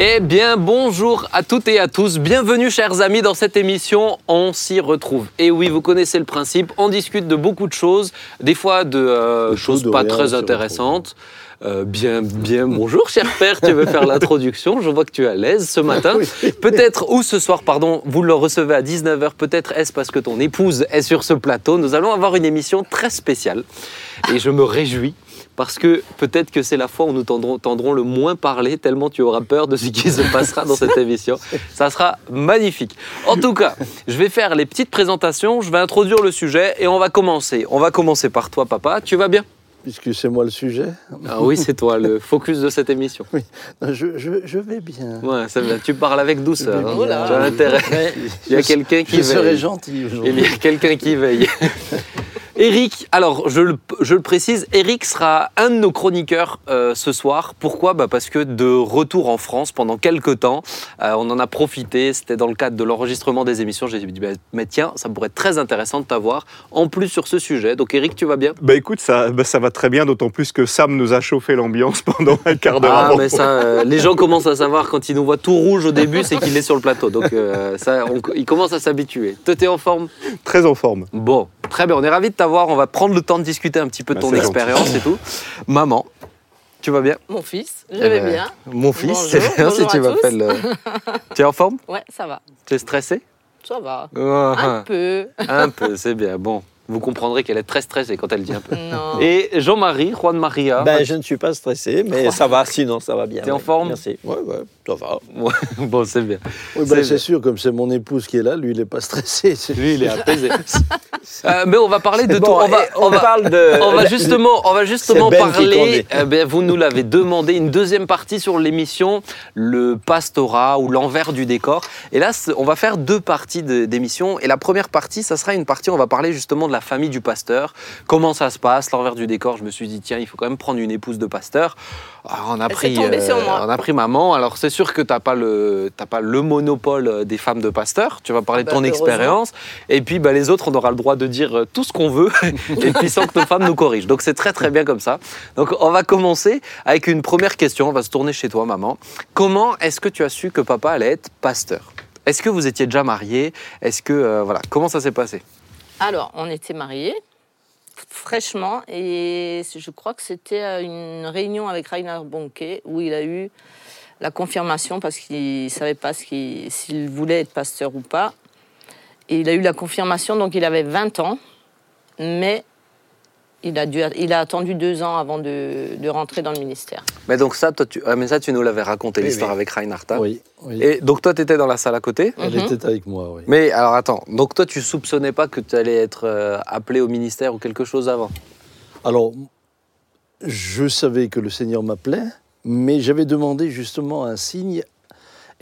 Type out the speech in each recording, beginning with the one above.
Eh bien, bonjour à toutes et à tous. Bienvenue, chers amis, dans cette émission. On s'y retrouve. Et oui, vous connaissez le principe. On discute de beaucoup de choses, des fois de euh, choses de pas rien, très intéressantes. Euh, bien, bien, bonjour, cher père. Tu veux faire l'introduction? Je vois que tu es à l'aise ce matin. Peut-être, ou ce soir, pardon, vous le recevez à 19h. Peut-être est-ce parce que ton épouse est sur ce plateau. Nous allons avoir une émission très spéciale. Et je me réjouis parce que peut-être que c'est la fois où nous tendrons, tendrons le moins parler, tellement tu auras peur de ce qui se passera dans cette émission. Ça sera magnifique. En tout cas, je vais faire les petites présentations, je vais introduire le sujet et on va commencer. On va commencer par toi, papa. Tu vas bien? Puisque c'est moi le sujet. Ah oui, c'est toi, le focus de cette émission. Non, Je, je, je vais bien. Ouais. Tu parles avec douceur. hein. Là. Tu as intérêt. Il y a quelqu'un qui Je serai veille. gentil Il y a quelqu'un qui veille. Eric, alors je le, je le précise, Eric sera un de nos chroniqueurs euh, ce soir. Pourquoi? Bah Parce que de retour en France pendant quelques temps, euh, on en a profité, c'était dans le cadre de l'enregistrement des émissions. J'ai dit, bah, mais tiens, ça pourrait être très intéressant de t'avoir en plus sur ce sujet. Donc Eric, tu vas bien? Bah écoute, ça, bah, ça va très bien, d'autant plus que Sam nous a chauffé l'ambiance pendant un quart d'heure Ah, avant. mais ça, euh, les gens commencent à savoir quand ils nous voient tout rouge au début, c'est qu'il est sur le plateau. Donc ça, on- ils commencent à s'habituer. Toi, t'es en forme? Très en forme. Bon, très bien, on est ravis de t'avoir. On va prendre le temps de discuter un petit peu de Bah, ton expérience et tout. Maman, tu vas bien? Mon fils, je Eh vais ben, bien. Mon fils, c'est bien si tu m'appelles. euh, tu es en forme? Ouais, ça va. Tu es stressé? Ça va. Ah, Un peu. Un peu, c'est bien. Bon, vous comprendrez qu'elle est très stressée quand elle dit un peu. Non. Et Jean-Marie, Juan Maria. Ben, je ne suis pas stressé, mais ça va, sinon ça va bien. T'es en ouais. forme Merci. Ouais, ouais, ça va. Ouais, bon, c'est bien. Oui, C'est ben, c'est sûr, comme c'est mon épouse qui est là, lui, il n'est pas stressé. Lui, il est apaisé. Euh, mais on va parler de Bon, tout. On va, on parle de. On va justement, on va justement C'est Ben parler. eh ben, vous nous l'avez demandé une deuxième partie sur l'émission, le pastorat ou l'envers du décor. Et là, on va faire deux parties de- d'émission. Et la première partie, ça sera une partie. On va parler justement de la famille du pasteur. Comment ça se passe, l'envers du décor? Je me suis dit tiens, il faut quand même prendre une épouse de pasteur. Alors, on a pris, sur moi. on a pris maman. Alors c'est sûr que t'as pas le, pas le monopole des femmes de pasteur. Tu vas parler de Bah, ton heureusement. expérience. Et puis bah, les autres, on aura le droit de dire euh, tout ce qu'on veut, et puis sans que nos femmes nous corrigent. Donc c'est très très bien comme ça. Donc on va commencer avec une première question. On va se tourner chez toi, maman. Comment est-ce que tu as su que papa allait être pasteur? Est-ce que vous étiez déjà mariés? Est-ce que euh, voilà, comment ça s'est passé? Alors, on était mariés, fraîchement, et je crois que c'était à une réunion avec Rainer Bonke où il a eu la confirmation parce qu'il ne savait pas s'il voulait être pasteur ou pas. Et il a eu la confirmation, donc il avait 20 ans, mais il a, dû, il a attendu deux ans avant de, de rentrer dans le ministère. Mais donc ça, toi, tu, ah, mais ça, tu nous l'avais raconté Oui, l'histoire oui. avec Reinhardt. hein Oui, oui. Et donc toi, tu étais dans la salle à côté. Elle Mhm. était avec moi, oui. Mais alors attends, donc toi, tu soupçonnais pas que tu allais être euh, appelé au ministère ou quelque chose avant? Alors, je savais que le Seigneur m'appelait, mais j'avais demandé justement un signe.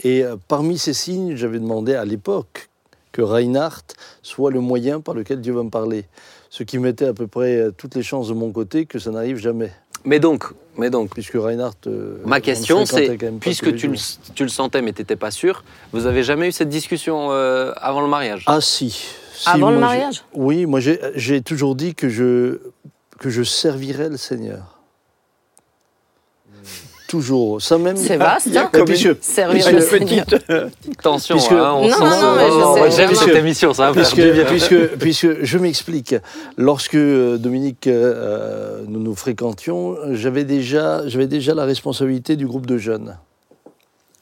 Et euh, parmi ces signes, j'avais demandé à l'époque que Reinhardt soit le moyen par lequel Dieu va me parler. Ce qui mettait à peu près euh, toutes les chances de mon côté que ça n'arrive jamais. Mais donc, mais donc, Puisque Reinhardt. euh, Ma on question, c'est, puisque tu le, tu le sentais mais tu n'étais pas sûr, vous avez jamais eu cette discussion euh, avant le mariage? Ah, si. Si, Avant le mariage? Oui, moi j'ai j'ai toujours dit que je, que je servirais le Seigneur. Toujours. Ça même. C'est vaste, hein Mais puisque, Servir le Seigneur. Attention, Puisque- hein, on Non, non, non, mais je Oh, J'aime cette émission, ça va faire puisque, du bien. puisque, puisque je m'explique, lorsque euh, Dominique, euh, nous nous fréquentions, j'avais déjà, j'avais déjà la responsabilité du groupe de jeunes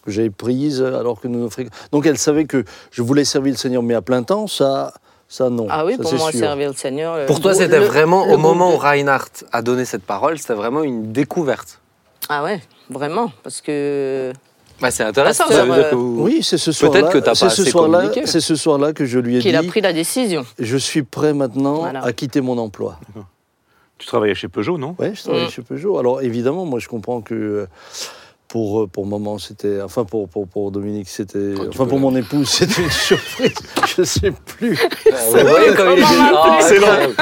que j'avais prise alors que nous nous fréquentions. Donc elle savait que je voulais servir le Seigneur, mais à plein temps, ça, ça non. Ah oui, ça, pour moi, sûr. servir le Seigneur. le Pour toi, c'était vraiment, le au moment où Reinhardt a donné cette parole, c'était vraiment une découverte. Ah ouais, vraiment, parce que Bah, c'est intéressant, ça veut dire que vous- Oui, c'est ce Peut-être soir-là. que t'as pas c'est ce assez soir-là- communiqué. C'est ce soir-là que je lui ai qu'il dit. a pris la décision. Je suis prêt maintenant Voilà. à quitter mon emploi. Tu travaillais chez Peugeot, non? Oui, je travaille Mm. chez Peugeot. Alors évidemment, moi je comprends que euh, pour, euh, pour maman, c'était. Enfin, pour, pour, pour Dominique, c'était. Oh, Enfin, pour mon épouse, c'était une surprise. je ne sais plus. Vous voyez comme il est Maman, Ah, excellent. incroyable.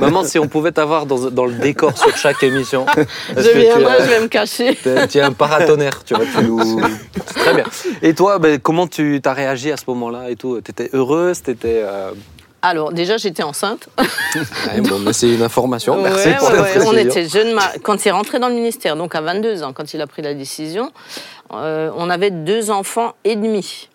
Maman, si on pouvait t'avoir dans, dans le décor sur chaque émission, Je viendrai, je vais me cacher. T'es- Tu es un paratonnerre, tu vois. Tu nous... C'est très bien. Et toi, ben, comment tu as réagi à ce moment-là et tout? T'étais heureuse T'étais euh, Alors, déjà, j'étais enceinte. Ouais, bon, mais c'est une information. Merci ouais, ouais. On était jeunes. ma- Quand il est rentré dans le ministère, donc à 22 ans, quand il a pris la décision, euh, on avait deux enfants et demi.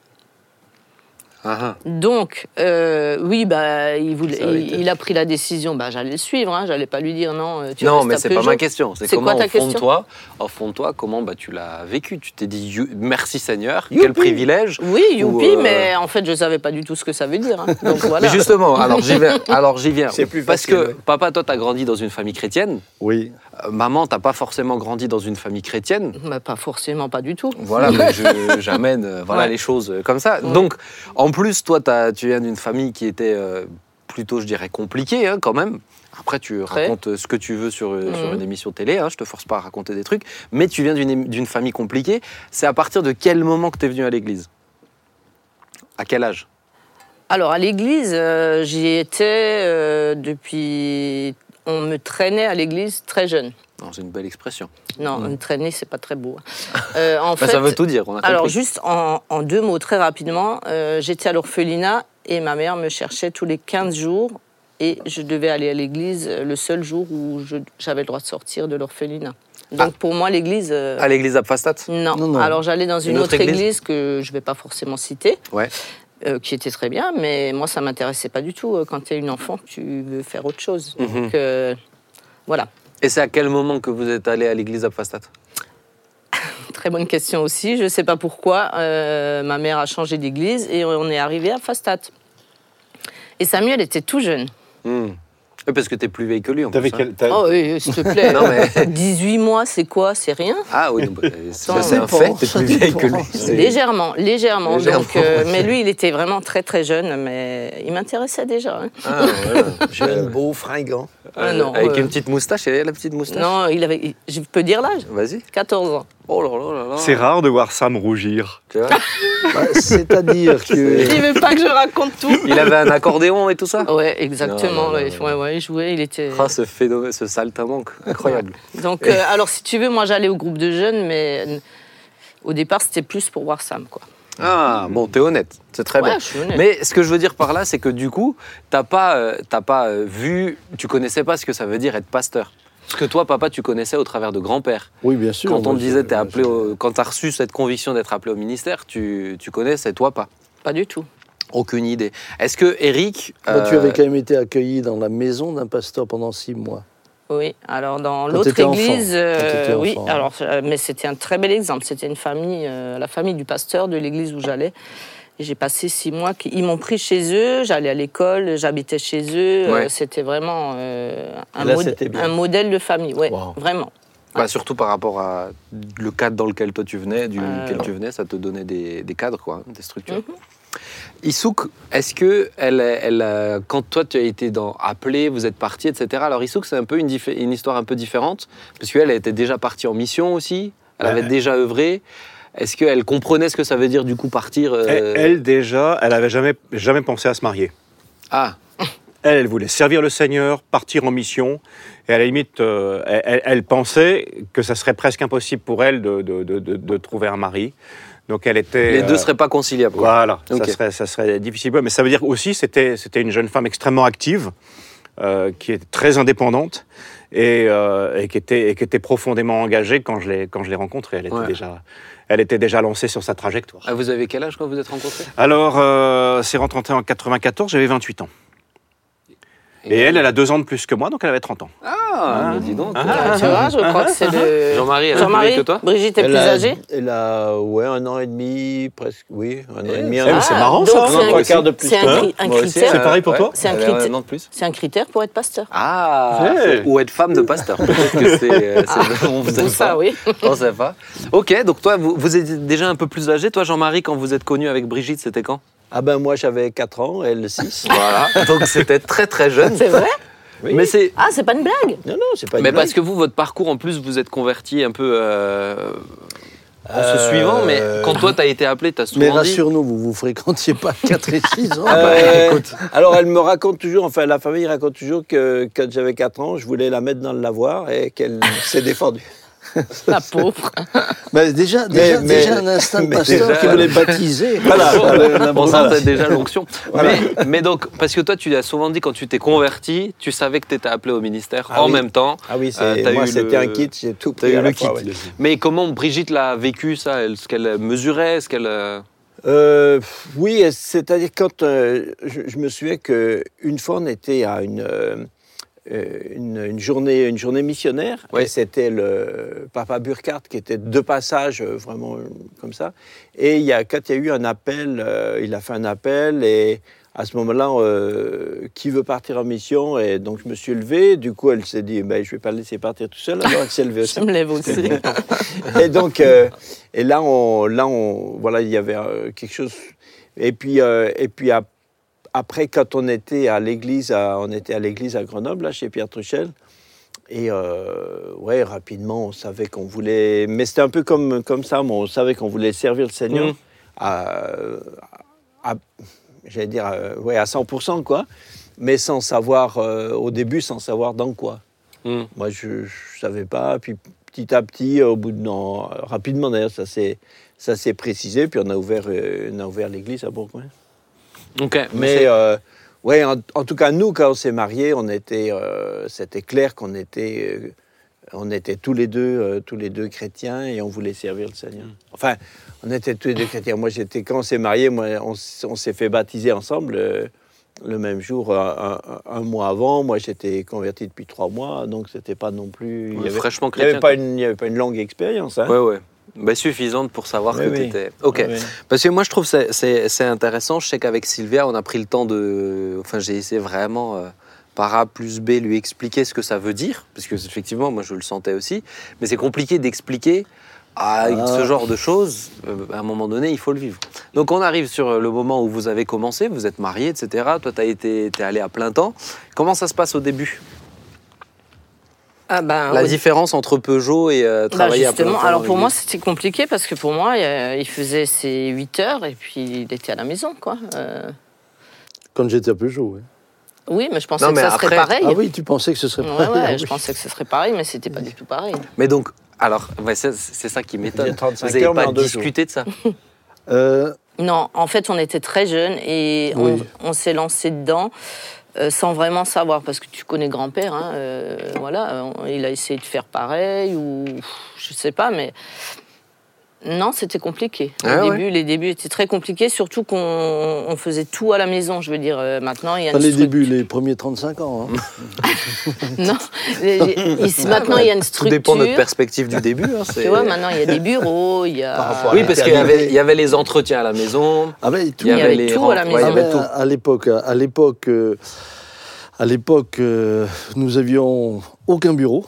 Ah, ah. Donc, euh, oui, bah, il, voulait, a pris la décision. Bah, j'allais le suivre. Hein, j'allais pas lui dire non. euh, Tu Non, mais c'est pas ma question. C'est comment quoi ta au fond de question toi, au fond de toi, comment bah, tu l'as vécu? Tu t'es dit you- merci Seigneur, quel privilège. Oui, youpi, Ou, euh, mais en fait, je savais pas du tout ce que ça veut dire. hein. Donc voilà. Mais justement, alors j'y viens. Alors j'y viens. C'est plus Parce facile, que papa, toi, t'as grandi dans une famille chrétienne. Oui. Euh, maman, t'as pas forcément grandi dans une famille chrétienne? Bah, pas forcément, pas du tout. Voilà, j'amène euh, voilà, Ouais. les choses euh, comme ça. Ouais. Donc, en plus, toi, t'as- tu viens d'une famille qui était euh, plutôt, je dirais, compliquée hein, quand même. Après, tu Très. racontes ce que tu veux sur, sur Mhm. une émission télé, hein, je te force pas à raconter des trucs, mais tu viens d'une famille compliquée. C'est à partir de quel moment que tu es venu à l'église? À quel âge? Alors, à l'église, euh, j'y étais euh, depuis. On me traînait à l'église très jeune. C'est une belle expression. Non, me traîner, c'est pas très beau. hein. Euh, en Bah, fait, ça veut tout dire, on a alors juste en, en deux mots, très rapidement, euh, j'étais à l'orphelinat et ma mère me cherchait tous les 15 jours et je devais aller à l'église euh, le seul jour où j'avais le droit de sortir de l'orphelinat. Donc pour moi, l'église... euh, À l'église Apfastat non. Non, non. Alors j'allais dans une, Une autre, autre église, église que je ne vais pas forcément citer, Ouais. Euh, qui était très bien, mais moi ça m'intéressait pas du tout. Euh, Quand tu es une enfant, tu veux faire autre chose. Mhm. Donc euh, voilà. Et c'est à quel moment que vous êtes allé à l'église Apfastat Très bonne question aussi. Je ne sais pas pourquoi. euh, ma mère a changé d'église et on est arrivé à Fastat. Et Samuel était tout jeune. Hmm. Oui, Parce que tu es plus vieille que lui en plus, hein. quel- t'as- Oh oui, s'il te plaît. Non, mais- 18 mois, c'est quoi? C'est rien? Ah oui, bah, ça, c'est un fait, t'es plus vieille que lui. Légèrement, légèrement. Légèrement, Donc, euh, mais lui, il était vraiment très très jeune, mais il m'intéressait déjà. hein. Ah, voilà. Jeune, beau, fringant. Ah, Euh, non, Avec euh, une petite moustache, et la petite moustache? Non, il avait. il- Je peux dire l'âge? Vas-y. 14 ans. Oh là là là là. C'est rare de voir Sam rougir. Tu vois Bah, C'est-à-dire que. Il veut pas que je raconte tout. Il avait un accordéon et tout ça Ouais, exactement. Non, non, ouais, non, ouais, ouais, il jouait, il était. Ah, ce phénomène, ce saltimbanque, incroyable. Donc, euh, alors, si tu veux, moi, j'allais au groupe de jeunes, mais euh, au départ, c'était plus pour voir Sam, quoi. Ah, bon, t'es honnête, c'est très Ouais, bien. je suis honnête. Mais ce que je veux dire par là, c'est que du coup, t'as pas, euh, t'as pas euh, vu, tu connaissais pas ce que ça veut dire être pasteur. Parce que toi, papa, tu connaissais au travers de grand-père. Oui, bien sûr. Quand on te disait, t'es appelé au- quand t'as reçu cette conviction d'être appelé au ministère, tu, tu connaissais, toi pas? Pas du tout. Aucune idée. Est-ce que Eric, Moi, tu euh, avais quand même été accueilli dans la maison d'un pasteur pendant six mois. Oui, alors dans Quand l'autre église, euh, oui, enfant, hein. alors, euh, mais c'était un très bel exemple. C'était une famille, euh, la famille du pasteur de l'église où j'allais. J'ai passé six mois. qui- Ils m'ont pris chez eux, j'allais à l'école, j'habitais chez eux. Ouais. Euh, c'était vraiment euh, un, Là, mod- c'était bien. un modèle de famille, ouais, Wow. vraiment. bah, surtout par rapport à le cadre dans lequel toi tu venais, duquel Euh, tu venais, ça te donnait des, des cadres, quoi, des structures. Mhm. Isouk, est-ce que elle, elle, quand toi tu as été dans appelé, vous êtes parti, etc. Alors Isouk, c'est un peu une, une histoire un peu différente, parce qu'elle elle était déjà partie en mission aussi, elle avait Ouais. déjà œuvré. Est-ce qu'elle comprenait ce que ça veut dire du coup partir euh, Elle, elle, déjà, elle avait jamais, jamais pensé à se marier. Ah, Elle, elle voulait servir le Seigneur, partir en mission. Et à la limite, euh, elle, pensait que ça serait presque impossible pour elle de, de- de- de- de trouver un mari. Donc elle était. les deux euh, seraient pas conciliables. Voilà, ça, serait, ça serait difficile. Mais ça veut dire aussi c'était c'était une jeune femme extrêmement active, euh, qui était très indépendante et, et qui était et qui était profondément engagée quand je l'ai quand je l'ai rencontrée. Elle était Ouais. déjà elle était déjà lancée sur sa trajectoire. Ah, vous avez quel âge quand vous êtes rencontrés? Alors euh, c'est rentré en 94, j'avais 28 ans. Et elle, elle a deux ans de plus que moi, donc elle avait 30 ans. Ah, mais dis donc. Ah, tu vois, je crois que c'est le. Jean-Marie, elle est plus Jean-Marie, vieille que toi Brigitte est Elle plus a- âgée Elle a, ouais, un an et demi, presque, oui, un an et demi. Un an. mais c'est Ah, marrant, donc ça, c'est hein, un- trois quarts de plus C'est que un, aussi, critère. C'est pareil pour toi C'est un. C'est un critère pour être pasteur. Ah, Ouais. ou être femme de pasteur. Peut-être que c'est. euh, c'est- on sait Tout ça, pas. oui. On sait pas. Ok, donc toi, vous, vous êtes déjà un peu plus âgé. Toi, Jean-Marie, quand vous êtes connu avec Brigitte, c'était quand? Ah ben moi j'avais 4 ans, elle 6. Voilà. Donc c'était très très jeune. C'est vrai? Oui. Mais c'est. Ah, c'est pas une blague Non, non, c'est pas une Mais blague. parce que vous, votre parcours, en plus, vous êtes converti un peu euh, en se Euh, suivant. Mais quand toi, t'as été appelé, t'as souvent Mais dit. rassure-nous, vous vous fréquentiez pas 4 et 6 ans. Euh, alors elle me raconte toujours, enfin la famille raconte toujours que quand j'avais 4 ans, je voulais la mettre dans le lavoir et qu'elle s'est défendue. La pauvre. Bah, déjà, déjà, mais- déjà un instinct de mais pasteur déjà- qui voulait baptiser. Voilà. On sentait déjà l'onction. Mais, mais donc, parce que toi, tu as souvent dit quand tu t'es converti, tu savais que tu étais appelé au ministère Ah en oui. même temps. Ah oui, c'est- Euh, moi c'était le- un kit, j'ai tout t'as pris eu à la le fois, kit. ouais. Mais comment Brigitte l'a vécu, ça? Est-ce qu'elle mesurait Est-ce qu'elle. euh, Euh, oui, c'est-à-dire quand euh, je, je me souviens qu'une fois on était à une, une, une journée, une journée missionnaire, c'était le papa Burkhardt qui était de passage, euh, vraiment euh, comme ça. Et il y a, quand il y a eu un appel, euh, il a fait un appel et à ce moment-là, euh, qui veut partir en mission? Et donc je me suis levé. Du coup, elle s'est dit, ben, je vais pas le laisser partir tout seul. Alors elle s'est levée aussi. Je me lève aussi. Et donc, euh, et là, on, là, on, voilà, il y avait euh, quelque chose. Et puis, euh, et puis ap- après, quand on était à l'église, on était à l'église à Grenoble, là, chez Pierre Truchel. Et euh, ouais, rapidement, on savait qu'on voulait. Mais c'était un peu comme, comme ça, on savait qu'on voulait servir le Seigneur Mhm. à, à- j'allais dire, euh, ouais, à 100%, quoi. Mais sans savoir, euh, au début, sans savoir dans quoi. hmm. Moi, je ne savais pas. Puis petit à petit, au bout de non, rapidement d'ailleurs, ça s'est ça s'est précisé. Puis on a ouvert euh, on a ouvert l'église à Bourgoin. Mais euh, ouais, en, en tout cas nous, quand on s'est mariés, on était euh, c'était clair qu'on était euh, on était tous les deux tous les deux chrétiens et on voulait servir le Seigneur. Enfin, on était tous les deux chrétiens. Moi, j'étais quand on s'est mariés, moi, on, s'est fait baptiser ensemble. le même jour, un, un- un mois avant, moi j'étais converti depuis trois mois, donc c'était pas non plus. il y avait- fraîchement il n'y avait, chrétien. pas une- il y avait pas une longue expérience. Hein. Ouais, ouais. Bah, suffisante pour savoir Oui, que oui. tu étais. Ok. Oui. Parce que moi, je trouve que c'est- intéressant. Je sais qu'avec Sylvia, on a pris le temps de. Enfin, j'ai essayé vraiment, euh, par A plus B, lui expliquer ce que ça veut dire. Parce que, effectivement, moi, je le sentais aussi. Mais c'est compliqué d'expliquer. à Ah. ce genre de choses, euh, à un moment donné, il faut le vivre. Donc, on arrive sur le moment où vous avez commencé, vous êtes mariés, etc. Toi, tu es allé à plein temps. Comment ça se passe au début? Ah ben, La oui. différence entre Peugeot et euh, Bah, travailler à plein temps alors pour moi c'était compliqué parce que pour moi euh, il faisait ses 8 heures et puis il était à la maison quoi. Euh, Quand j'étais à Peugeot. ouais. oui mais je pensais Non, que ça après- serait pareil. Ah oui, tu pensais que ce serait pareil, ouais, ah je oui. pensais que ce serait pareil mais c'était pas du tout pareil. Mais donc, alors, ouais, c'est ça qui m'étonne. a 35 Vous n'avez heures, mais pas discuté de ça Euh, Non, en fait on était très jeunes et on, Oui. on s'est lancé dedans. Euh, sans vraiment savoir, parce que tu connais grand-père, hein, euh, voilà, il a essayé de faire pareil, ou je sais pas, mais non, c'était compliqué. Au Ah ouais début, les débuts étaient très compliqués, surtout qu'on on faisait tout à la maison. Je veux dire, euh, maintenant il y a pas une les structure- débuts, les premiers 35 ans. hein. Non, les- les- ici, maintenant il y a une Tout structure. dépend de notre perspective du début. hein, Tu vois, maintenant il y a des bureaux, il y a. Oui, parce qu'il y avait, il y avait les entretiens à la maison. Ah ben, tout. Il y y avait avait les tout à la maison. ouais, il y Ah avait ben, tout. à l'époque, à l'époque, euh, à l'époque, euh, nous avions aucun bureau.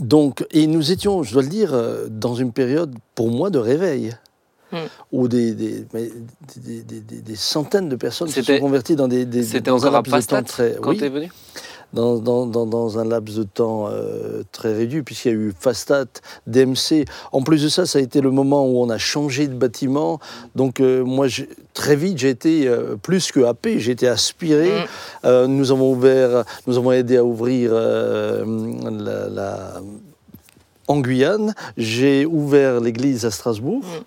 Donc, et nous étions, je dois le dire, euh, dans une période pour moi de réveil, Hmm. où des, centaines de personnes se sont converties dans des, C'était dans un encore à Pastat très, quand oui, t'es venu? Dans, dans, dans, dans un laps de temps euh, très réduit, puisqu'il y a eu Fastat, DMC. En plus de ça, ça a été le moment où on a changé de bâtiment. Donc, euh, moi, très vite, j'ai été euh, plus que happé, j'ai été aspiré. Mm. Nous avons ouvert, nous avons aidé à ouvrir la, la- en Guyane. J'ai ouvert l'église à Strasbourg. Mm.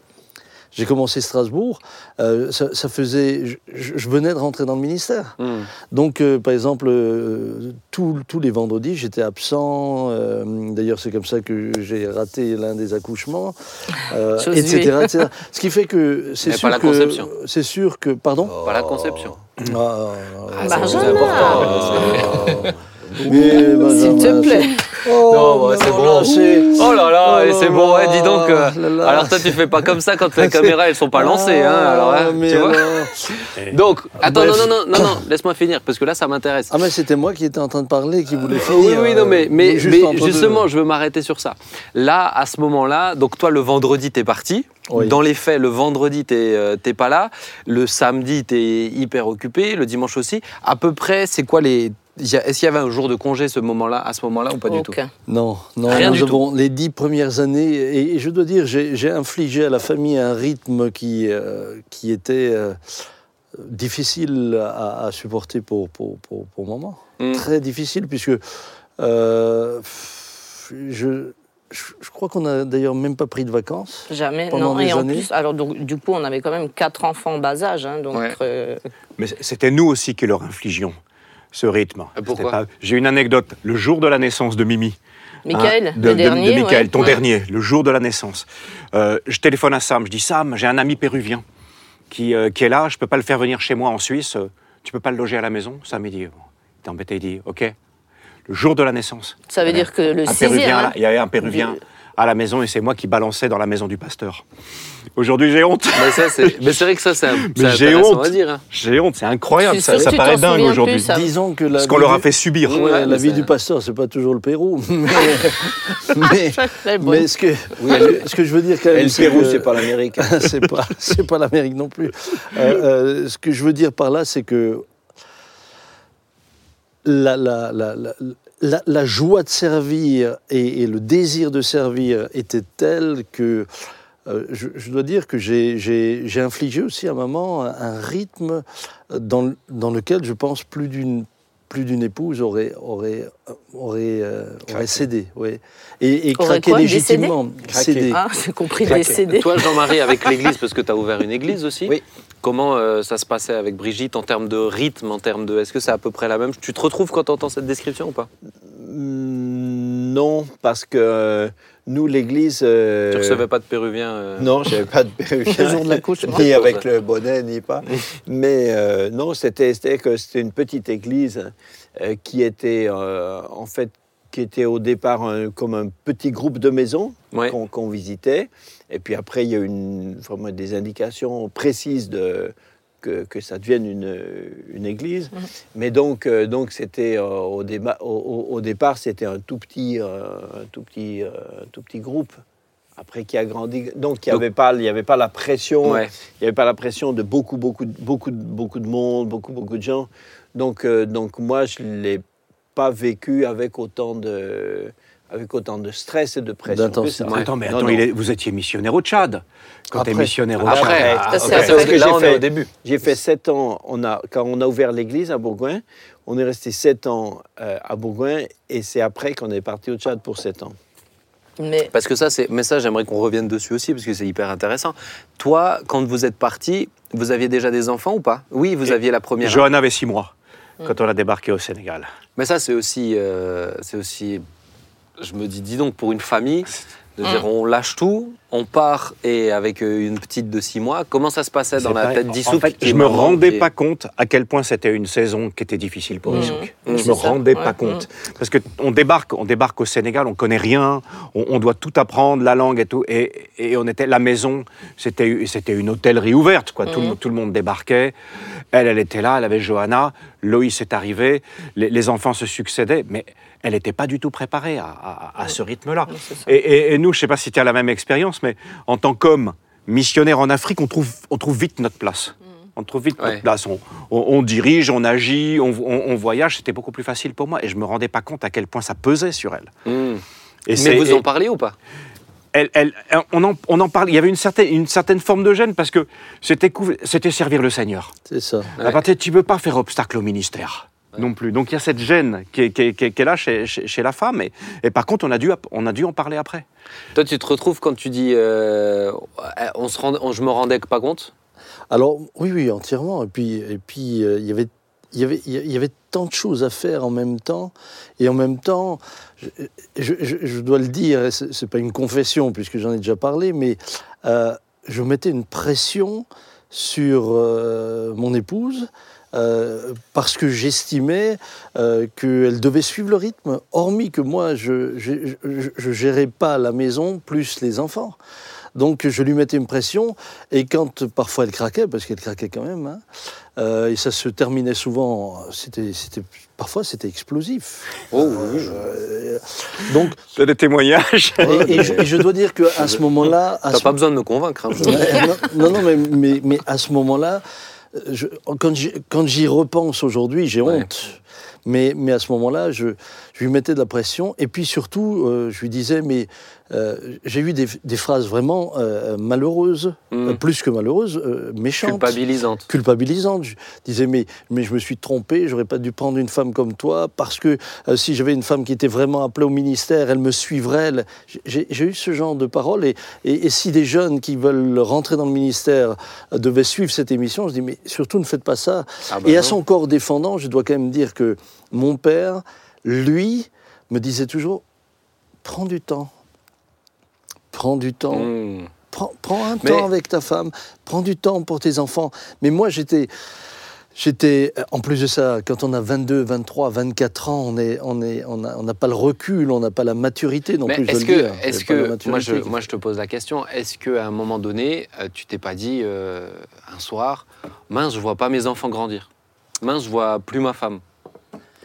J'ai commencé Strasbourg. Euh, ça, ça faisait, je, venais de rentrer dans le ministère. Hmm. Donc, euh, par exemple, euh, tous- tous les vendredis, j'étais absent. euh, D'ailleurs, c'est comme ça que j'ai raté l'un des accouchements, euh, etc.. Ce qui fait que c'est Mais pas sûr la que conception. c'est sûr que pardon? Pas la conception. Ah, Ah, Benjamin. c'est important. Mais, S'il te plaît. Oh, Non, ouais, c'est bon. Oh là là, Oh et c'est bon, ouais, là, dis donc. euh, là là. alors toi, tu fais pas comme ça quand les caméras elles sont pas lancées, hein, alors, hein, Ah, mais tu vois. alors- Donc, attends, Bref. non, non, non, laisse-moi finir parce que là, ça m'intéresse. Ah, mais c'était moi qui étais en train de parler, qui voulait Oui, finir. oui, non, mais, euh, mais, juste mais entre deux. justement, je veux m'arrêter sur ça. Là, à ce moment-là, donc toi, le vendredi, t'es parti. Oui. Dans les faits, le vendredi, t'es euh, t'es pas là. Le samedi, t'es hyper occupé. Le dimanche aussi. À peu près, c'est quoi les. Est-ce qu'il y avait un jour de congé ce moment-là, à ce moment-là, ou pas du tout? Non, non, Rien nous du avons les dix premières années, et, et je dois dire, j'ai infligé à la famille un rythme qui, euh, qui était euh, difficile à, à supporter pour, pour, pour, pour maman. Mm. Très difficile, puisque euh, je, je, crois qu'on a d'ailleurs même pas pris de vacances. Jamais, Pendant non. des Et en années plus, alors donc, du coup, on avait quand même quatre enfants en bas âge, hein, donc Ouais. euh, Mais c'était nous aussi qui leur infligions ce rythme. Et pourquoi pas- J'ai une anecdote. Le jour de la naissance de Mimi, Michael, Hein, de, le de- dernier. de Michael, ouais. ton Ouais. dernier, le jour de la naissance. Euh, je téléphone à Sam, je dis Sam, j'ai un ami péruvien qui, euh, qui est là, je peux pas le faire venir chez moi en Suisse, euh, tu peux pas le loger à la maison? Sam il dit, bon, il est embêté, il dit, ok. Le jour de la naissance. Ça veut dire que le un sixième, Péruvien, hein, là, il y avait un Péruvien du- à la maison et c'est moi qui balançais dans la maison du pasteur. Aujourd'hui j'ai honte. Mais c'est vrai que ça, c'est j'ai honte. hein. J'ai honte, c'est incroyable, ça, paraît dingue aujourd'hui. Disons que la Ce qu'on leur a fait subir. Ouais, Ouais, la vie du pasteur, c'est pas toujours le Pérou. Mais, mais, mais ce, que, ce que je veux dire quand même, Et le Pérou, c'est pas l'Amérique. hein. c'est pas, c'est pas l'Amérique non plus. Euh, euh, ce que je veux dire par là, c'est que la, la, la, la, joie de servir et, et le désir de servir était tel que euh, je, je dois dire que j'ai- infligé aussi à maman un, un rythme dans, le- dans lequel je pense plus d'une plus d'une épouse aurait aurait aurait, euh, aurait cédé, ouais. et, craqué quoi, légitimement, cédé. Ah, j'ai compris Craqué. décédé. Toi, Jean-Marie, avec l'église, parce que tu as ouvert une église aussi, Oui. Comment euh, ça se passait avec Brigitte en termes de rythme, en termes de. Est-ce que c'est à peu près la même? Tu te retrouves quand tu entends cette description ou pas? Mm, Non, parce que euh, nous, l'Église. euh, Tu recevais pas de Péruvien euh, Non, je n'avais pas de Le péruvien. jour de l'accouchement. ni avec le bonnet, ni pas. Mais euh, non, c'était c'était que c'était une petite église euh, qui était euh, en fait qui était au départ un- comme un petit groupe de maisons Ouais. qu'on qu'on visitait. Et puis après, il y a eu une, vraiment des indications précises de, que, que ça devienne une, une église. Mhm. Mais donc, euh, donc c'était euh, au, déma- au, au- au départ, c'était un tout petit, euh, un tout petit, euh, un tout petit groupe. Après, qui a grandi. Donc, il n'y avait pas, il y avait pas la pression. Ouais. Il n'y avait pas la pression de beaucoup, beaucoup, de- beaucoup, beaucoup de monde, beaucoup, beaucoup de gens. Donc, euh, donc moi, je ne l'ai pas vécu avec autant de, avec autant de stress et de pression. D'intensité. Attends, mais attends, non. il est- vous étiez missionnaire au Tchad. Quand tu es Après. missionnaire au Après, Tchad. Ça, ok. c'est Parce après. que là, J'ai on est fait- au début. J'ai fait sept ans, on a, quand on a ouvert l'église à Bourgoin, on est resté sept ans euh, à Bourgoin et c'est après qu'on est parti au Tchad pour sept ans. Mais Parce que ça, c'est. Mais ça, j'aimerais qu'on revienne dessus aussi, parce que c'est hyper intéressant. Toi, quand vous êtes parti, vous aviez déjà des enfants ou pas? Oui, vous Et- aviez la première. Johanna avait six mois quand on a débarqué au Sénégal. Mais ça, c'est aussi, euh, c'est aussi. Je me dis, dis donc, pour une famille, de dire on lâche tout, on part et avec euh, une petite de six mois, comment ça se passait dans la pareil. tête En d'Issouk fait, qui est je me maman, rendais pas compte à quel point c'était une saison qui était difficile pour Mmh. Issouk. Mmh, Je me ça. rendais Ouais, pas compte parce que on débarque, on débarque au Sénégal, on connaît rien, on, on doit tout apprendre, la langue et tout, et, et on était la maison, c'était c'était une hôtellerie ouverte quoi. Tout, le, Mmh. tout le monde débarquait. Elle, elle était là, elle avait Johanna, Loïs est arrivé, les, les enfants se succédaient, mais elle n'était pas du tout préparée à, à- à ce rythme-là. Et, et- et nous, je ne sais pas si tu as la même expérience, mais en tant qu'homme missionnaire en Afrique, on trouve, on trouve vite notre place. On trouve vite Ouais. notre place. On, on- on dirige, on agit, on, on- on voyage. C'était beaucoup plus facile pour moi. Et je ne me rendais pas compte à quel point ça pesait sur elle. Mmh. Et Mais vous et- en parliez ou pas? Elle- elle- on, en, on en parle. Il y avait une certaine, une certaine forme de gêne parce que c'était servir le Seigneur. C'est ça. Ouais. À partir, tu ne peux pas faire obstacle au ministère. Non plus. Donc il y a cette gêne qui est, qui est- qui est- qui est là chez, chez- chez la femme. Et, et par contre, on a, dû, on a dû en parler après. Toi, tu te retrouves quand tu dis euh, on se rend, on- je me rendais pas compte? Alors oui, oui, entièrement. Et puis, et puis euh, il y avait, il y avait, il y avait tant de choses à faire en même temps, et en même temps, je, je- je- je dois le dire, c'est pas une confession puisque j'en ai déjà parlé, mais euh, je mettais une pression sur euh, mon épouse. Euh, parce que j'estimais euh, qu'elle devait suivre le rythme, hormis que moi, je je, je- je gérais pas la maison plus les enfants. Donc je lui mettais une pression, et quand parfois elle craquait, parce qu'elle craquait quand même, hein, euh, et ça se terminait souvent, c'était, parfois c'était explosif. Oh, Euh, donc, C'est des témoignages. et, et je, et je dois dire qu'à ce moment-là, T'as ce- pas besoin de me convaincre. hein. Non, non, non, mais, mais, mais à ce moment-là, je- quand j'y, repense aujourd'hui, j'ai Ouais. honte. Mais, mais à ce moment-là, je, je lui mettais de la pression. Et puis surtout, euh, je lui disais, mais euh, j'ai eu des, des phrases vraiment euh, malheureuses, Mm. euh, plus que malheureuses, méchantes. Culpabilisante. culpabilisante. Je disais, mais, mais je me suis trompé, j'aurais pas dû prendre une femme comme toi, parce que si j'avais une femme qui était vraiment appelée au ministère, elle me suivrait. elle- J'ai eu ce genre de paroles. Et, et, et si des jeunes qui veulent rentrer dans le ministère devaient suivre cette émission, je dis, mais surtout ne faites pas ça. Ah bah et à non. son corps défendant, je dois quand même dire que mon père, lui, me disait toujours, prends du temps. Prends du temps. Mm. Prends, prends un Mais- temps avec ta femme, prends du temps pour tes enfants. Mais moi, j'étais. J'étais, en plus de ça, quand on a 22, 23, 24 ans, on est, on est, on a- on n'a pas le recul, on n'a pas la maturité non Mais plus. est-ce que, est-ce que je, moi je te pose la question, est-ce qu'à un moment donné, euh, tu t'es pas dit euh, un soir, mince, je vois pas mes enfants grandir, mince, je vois plus ma femme.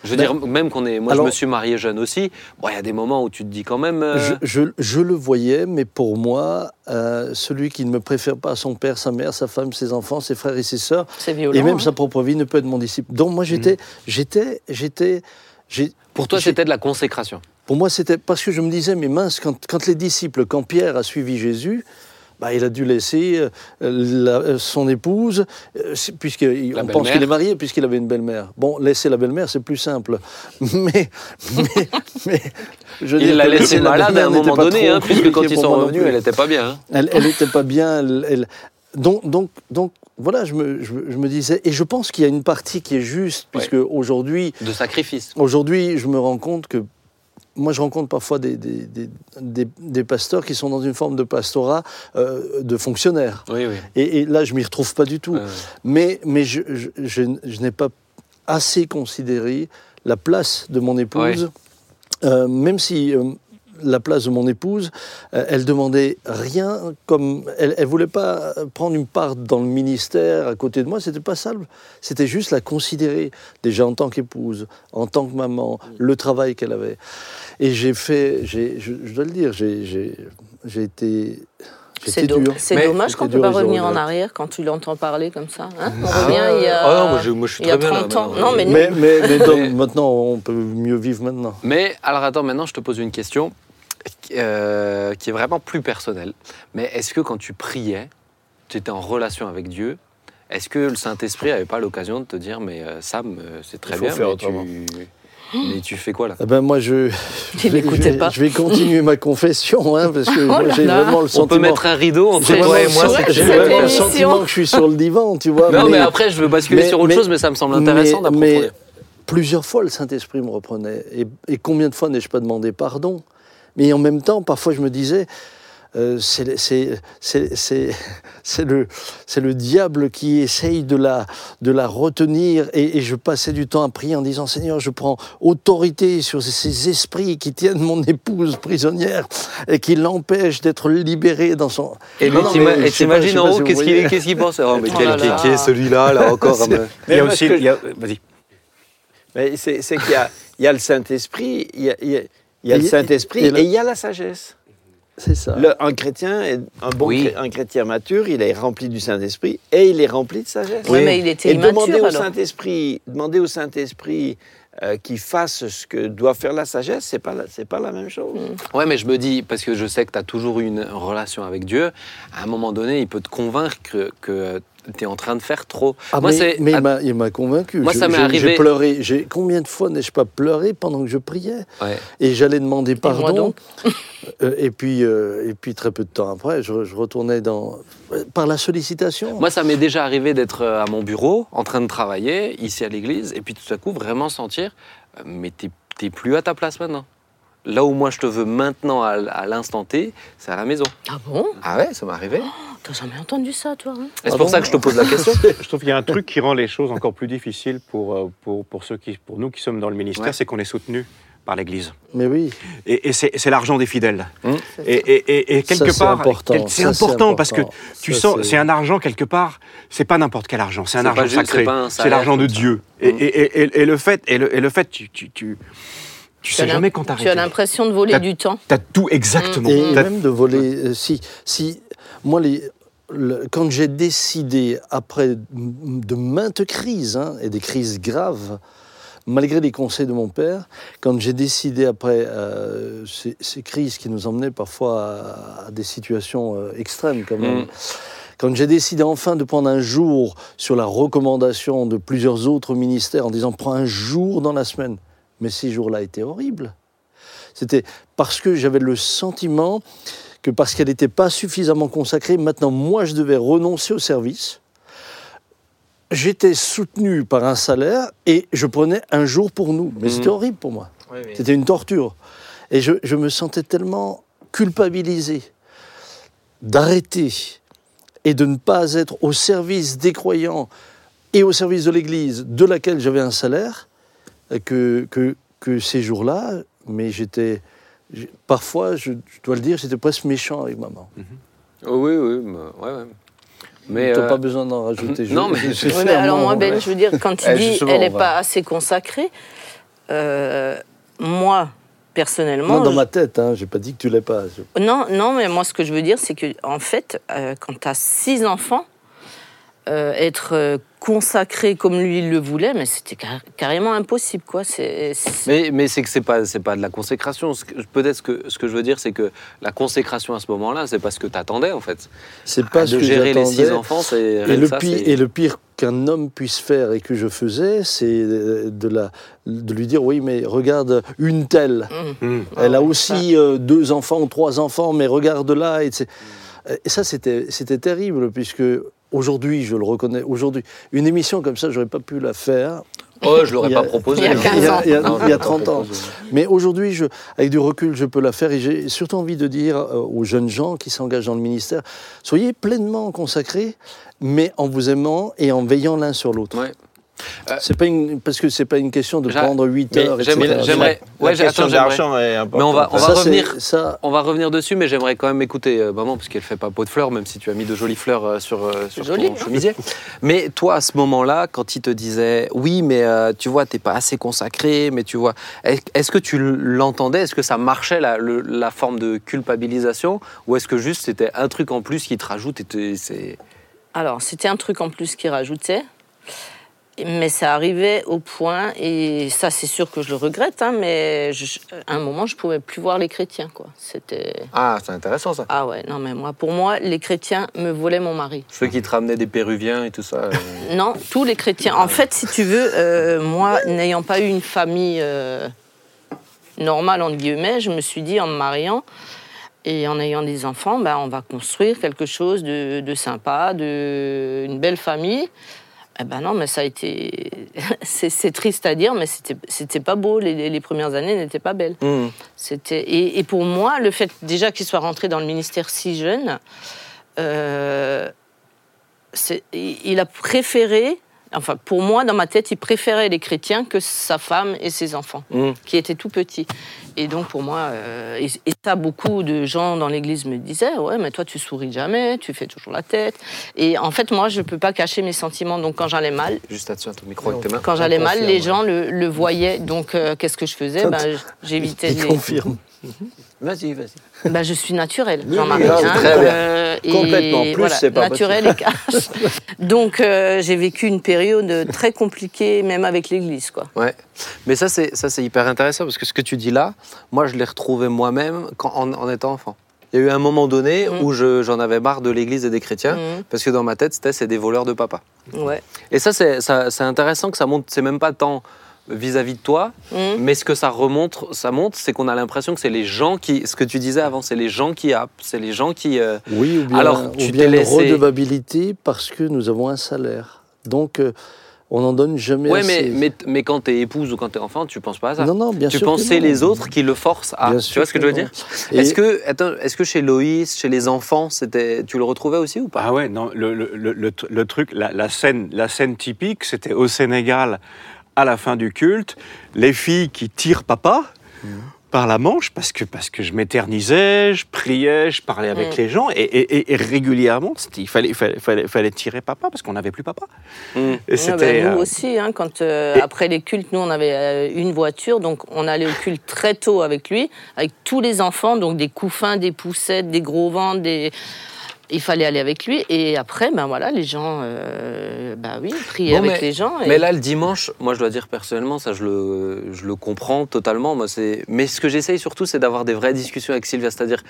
Je veux Ben, dire, même qu'on est, moi alors- je me suis marié jeune aussi. Bon, il y a des moments où tu te dis quand même. euh, Je, je- je le voyais, mais pour moi, euh, celui qui ne me préfère pas son père, sa mère, sa femme, ses enfants, ses frères et ses sœurs, C'est violent. et même hein. sa propre vie ne peut être mon disciple. Donc moi, j'étais, j'étais, j'étais, j'ai- Pour toi, c'était de la consécration. Pour moi, c'était parce que je me disais, mais mince, quand, quand les disciples, quand Pierre a suivi Jésus, bah, il a dû laisser euh, la- euh, son épouse, euh, puisqu'on pense qu'il est marié, puisqu'il avait une belle-mère. Bon, laisser la belle-mère, c'est plus simple. Mais, mais, mais je Il l'a que laissé laisser la malade à un n'était moment donné, hein, puisque quand ils sont revenus, elle n'était pas bien. hein. Elle, elle était pas bien. elle- elle- Donc, donc, donc, voilà, je me, je, me- je me disais, et je pense qu'il y a une partie qui est juste, puisque aujourd'hui, De sacrifice. Aujourd'hui, je me rends compte que moi, je rencontre parfois des, des, des- des- des pasteurs qui sont dans une forme de pastorat euh, de. Oui, oui. Et, et là, je m'y retrouve pas du tout. Mais, mais je, je- je n- je n'ai pas assez considéré la place de mon épouse, Euh, même si euh, la place de mon épouse, euh, elle demandait rien comme. Elle ne voulait pas prendre une part dans le ministère à côté de moi, c'était pas ça. C'était juste la considérer, déjà en tant qu'épouse, en tant que maman, le travail qu'elle avait. Et j'ai fait, j'ai- je, je dois le dire, j'ai- j'ai j'ai été. C'est do- dur. c'est Mais dommage qu'on ne peut pas revenir en arrière quand tu l'entends parler comme ça. hein. on Ah, revient il y a, ah non, moi, je, moi, je suis il y a très bien là, 30 ans. maintenant. Non, mais nous- Mais, mais, mais donc, Mais- maintenant, on peut mieux vivre maintenant. Mais alors attends, maintenant je te pose une question euh, qui est vraiment plus personnelle. Mais est-ce que quand tu priais, tu étais en relation avec Dieu Est-ce que le Saint-Esprit n'avait pas l'occasion de te dire, mais euh, Sam, euh, c'est très bien, faire mais tu... mais tu fais quoi là? Eh ben moi, je, je, vais, je vais- pas. je vais continuer ma confession, hein, parce que moi, là j'ai vraiment le On sentiment. peut mettre un rideau entre toi et moi. J'ai vraiment le sentiment que je suis sur le divan, tu vois. Non, mais après, je veux basculer mais- sur autre mais- chose, mais ça me semble intéressant mais, d'approfondir. mais plusieurs fois, le Saint-Esprit me reprenait. Et, et combien de fois n'ai-je pas demandé pardon? Mais en même temps, parfois, je me disais, euh, c'est le, diable qui essaye de la, de la retenir. Et, et je passais du temps à prier en disant, Seigneur, je prends autorité sur ces, esprits qui tiennent mon épouse prisonnière et qui l'empêchent d'être libérée dans son... Et lui, t'imagines en haut, qu'est-ce qu'il pense? Oh, mais Oh quel là qui- là. qui est celui-là, là, encore? Il mais- y a aussi. que- il a- Vas-y. Mais c'est c'est qu'il y a, il y a le Saint-Esprit, il y a, il y a- il y a Et- le Saint-Esprit et il y a la sagesse. C'est ça. Le- un chrétien, est- un bon Oui. un chrétien mature, il est rempli du Saint-Esprit et il est rempli de sagesse. Ouais, mais il était et immature demander au. Saint-Esprit, demander au Saint-Esprit euh, qu'il fasse ce que doit faire la sagesse, c'est pas la- c'est pas la même chose. Ouais, mais je me dis, parce que je sais que tu as toujours eu une relation avec Dieu, à un moment donné, il peut te convaincre que, que tu es en train de faire trop. Ah, Moi, mais c'est- mais ah, il m'a- il m'a convaincu. Moi, Je- ça m'est arrivé- J'ai pleuré. J'ai- Combien de fois n'ai-je pas pleuré pendant que je priais ouais. Et j'allais demander pardon. donc Euh, et, puis, euh, et puis, très peu de temps après, je, je retournais dans. euh, Par la sollicitation. Moi, ça m'est déjà arrivé d'être à mon bureau, en train de travailler, ici à l'église, et puis tout à coup, vraiment sentir, mais t'es t'es plus à ta place maintenant. Là où moi je te veux maintenant, à, à l'instant T, c'est à la maison. Ah bon? Ah ouais, ça m'est arrivé. T'as jamais entendu ça, toi hein? C'est Ah pour bon ça que je te pose la question. Je trouve qu'il y a un truc qui rend les choses encore plus difficiles pour, euh, pour, pour, ceux qui, pour nous qui sommes dans le ministère, Ouais. c'est qu'on est soutenu par l'Église. Mais oui. Et, et c'est c'est l'argent des fidèles. Hum. Et, et- et- et quelque Ça, c'est part, important. quel- c'est Ça, c'est important, parce que important. tu Ça, sens, c'est- c'est un argent quelque part, c'est pas n'importe quel argent, c'est un argent juste- sacré, c'est l'argent de. Dieu. Et, Hum. et- et- et- et le fait, et le, et le fait, tu, tu, tu, tu sais jamais quand Tu as l'impression de voler T'as- du temps. T'as tout exactement. Et T'as- même de voler. euh, si, si, moi, les, le- quand j'ai décidé, après de maintes crises, hein, et des crises graves, malgré les conseils de mon père, quand j'ai décidé après euh, ces, ces crises qui nous emmenaient parfois à, à des situations euh, extrêmes quand même, Mm. quand j'ai décidé enfin de prendre un jour sur la recommandation de plusieurs autres ministères en disant prends un jour dans la semaine, mais ces jours-là étaient horribles. C'était parce que j'avais le sentiment que parce qu'elle n'était pas suffisamment consacrée, maintenant moi je devais renoncer au service. J'étais soutenu par un salaire et je prenais un jour pour nous. Mais Mhm. c'était horrible pour moi. C'était une torture. Et je, je me sentais tellement culpabilisé d'arrêter et de ne pas être au service des croyants et au service de l'Église de laquelle j'avais un salaire que, que, que ces jours-là, mais j'étais... Parfois, je, je dois le dire, j'étais presque méchant avec maman. Oh, oui, oui, bah, ouais, ouais. Mais tu n'as euh, pas besoin d'en rajouter. Je- non, mais- je- mais alors moi, Ben, ouais. je veux dire, quand il Eh, dit elle n'est pas assez consacrée, euh, moi, personnellement... Non, dans je- ma tête, hein, j'ai pas dit que tu l'es pas. Je- Non, non, mais moi, ce que je veux dire, c'est que, en fait, euh, quand tu as six enfants, euh, être euh, consacré comme lui il le voulait, mais c'était car- carrément impossible, quoi. C'est, Mais, mais c'est que c'est pas c'est pas de la consécration. Peut-être ce que ce que je veux dire, c'est que la consécration à ce moment-là, c'est pas ce que t'attendais en fait. C'est pas Ah, ce de que gérer les six enfants, c'est Et le, ça, pire, et le pire qu'un homme puisse faire et que je faisais, c'est de, la, de lui dire oui, mais regarde une telle. Mmh. Elle a aussi euh, deux enfants ou trois enfants, mais regarde là. Et, et ça, c'était c'était terrible, puisque aujourd'hui, je le reconnais, aujourd'hui, une émission comme ça, j'aurais pas pu la faire. Oh, je l'aurais y a- pas proposé. il y a hein. 15 Il y a, ans. il y a- Non, il y a je l'aurais pas 30 ans. Mais aujourd'hui, je, avec du recul, je peux la faire et j'ai surtout envie de dire euh, aux jeunes gens qui s'engagent dans le ministère, soyez pleinement consacrés, mais en vous aimant et en veillant l'un sur l'autre. Ouais. C'est pas une, parce que c'est pas une question de prendre 8 mais heures. j'aimerais- Ouais, d'argent est importante. Mais on va- on va Ça, revenir. Ça, On va revenir dessus, mais j'aimerais quand même écouter euh, maman, parce qu'elle fait pas peau de fleurs, même si tu as mis de jolies fleurs euh, sur, euh, sur Joli, ton hein. chemisier. Mais toi, à ce moment-là, quand il te disait, oui, mais euh, tu vois, t'es pas assez consacré, mais tu vois, est- est-ce que tu l'entendais? Est-ce que ça marchait la, le- la forme de culpabilisation, ou est-ce que juste c'était un truc en plus qui te rajoute et te- c'est Alors, c'était un truc en plus qui rajoutait. Mais ça arrivait au point, et ça c'est sûr que je le regrette, hein, mais je- à un moment je pouvais plus voir les chrétiens. quoi. C'était ah, c'est intéressant ça. ah ouais non mais moi pour moi les chrétiens me volaient mon mari. Ceux qui te ramenaient des Péruviens et tout ça. euh, Non, tous les chrétiens. En fait, si tu veux, euh, moi, n'ayant pas eu une famille euh, normale, entre guillemets, je me suis dit, en me mariant et en ayant des enfants, ben, on va construire quelque chose de, de sympa, de, une belle famille. Eh ben non, mais ça a été... c'est triste à dire, mais c'était c'était pas beau. Les, les premières années n'étaient pas belles. hmm. C'était et, et pour moi, le fait déjà qu'il soit rentré dans le ministère si jeune, euh, il a préféré, enfin pour moi dans ma tête, il préférait les chrétiens que sa femme et ses enfants, Mm. qui étaient tout petits. Et donc pour moi, euh, et, et ça beaucoup de gens dans l'Église me disaient, ouais mais toi tu souris jamais, tu fais toujours la tête. Et en fait moi je peux pas cacher mes sentiments, donc quand j'allais mal, Juste là-dessus, ton micro avec tes mains. quand j'allais mal, les gens le, le voyaient. Donc euh, qu'est-ce que je faisais? Ben, J'évitais les... confirme. Vas-y, vas-y. Bah, je suis naturelle, Jean-Marie. oui, hein, très bien. euh, et Complètement. Plus, voilà, c'est pas naturel et cash. Donc, euh, j'ai vécu une période très compliquée, même avec l'Église, quoi. Ouais, mais ça c'est ça c'est hyper intéressant parce que ce que tu dis là, moi je l'ai retrouvé moi-même quand en, en étant enfant. Il y a eu un moment donné Mm. où je- j'en avais marre de l'Église et des chrétiens Mhm. parce que dans ma tête c'était c'est des voleurs de papa. Ouais. Et ça c'est ça- c'est intéressant que ça monte. C'est même pas tant vis-à-vis de toi, Mhm. mais ce que ça remonte, ça montre, c'est qu'on a l'impression que c'est les gens qui, ce que tu disais avant, c'est les gens qui happent, c'est les gens qui. euh, Oui, ou bien, Alors, ou tu bien t'es une laissé- redevabilité parce que nous avons un salaire. Donc, euh, on n'en donne jamais Ouais, assez. mais, mais, mais quand t'es épouse ou quand t'es enfant, tu penses pas à ça. non, non, bien tu sûr. penses que c'est les autres qui le forcent à. Bien tu vois ce que je veux non. dire Est-ce que, attends, est-ce que chez Loïs, chez les enfants, c'était, tu le retrouvais aussi ou pas? Ah ouais, non, le, le- le- le tr- le truc, la, la scène, la scène typique, c'était au Sénégal, à la fin du culte, les filles qui tirent papa par la manche, parce que, parce que je m'éternisais, je priais, je parlais avec Mm. les gens, et, et- et- et régulièrement, il fallait, fallait, fallait, fallait tirer papa, parce qu'on n'avait plus papa. Hmm. Et Ouais, c'était... nous euh, aussi, hein, quand, euh, et- après les cultes, nous, on avait euh, une voiture, donc on allait au culte très tôt avec lui, avec tous les enfants, donc des couffins, des poussettes, des gros ventres, des... il fallait aller avec lui. Et après, ben voilà, les gens, euh, bah oui, prier Bon, avec mais- les gens. et- Mais là, le dimanche, moi, je dois dire personnellement, ça, je le, je le comprends totalement. Moi, c'est. Mais ce que j'essaye surtout, c'est d'avoir des vraies discussions avec Sylvia. C'est-à-dire,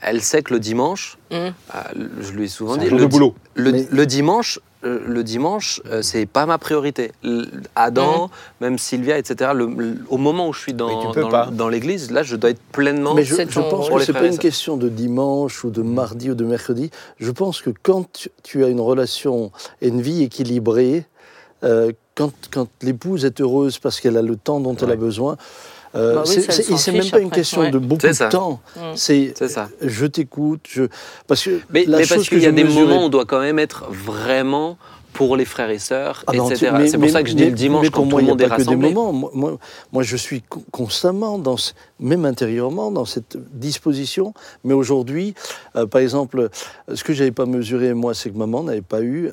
elle sait que le dimanche, Hum. ah, je lui ai souvent dit, jour le, de boulot. le, Mais- le dimanche, le dimanche, euh, c'est pas ma priorité. Adam, même Sylvia, etc. le- le- au moment où je suis dans, l'église, là, je dois être pleinement. Mais je, je pense que c'est pas une question de dimanche ou de mardi ou de mercredi. Je pense que quand tu- tu as une relation et une vie équilibrée, euh, quand, quand l'épouse est heureuse parce qu'elle a le temps dont elle a besoin, euh, Bah oui, c'est- même pas une après, question ouais. de beaucoup de temps. Mm. C'est ça. je t'écoute, je parce que Mais, la mais chose parce que qu'il y a des mesurais- moments où on doit quand même être vraiment pour les frères et sœurs, Ah non, etc. C'est pour mais- ça que je dis mais- le dimanche mais quand pour tout moi, le il y a monde est que des rassemblé. moments. Moi, moi, moi, je suis co- constamment, dans ce- même intérieurement, dans cette disposition. Mais aujourd'hui, euh, par exemple, ce que j'avais pas mesuré, moi, c'est que maman n'avait pas eu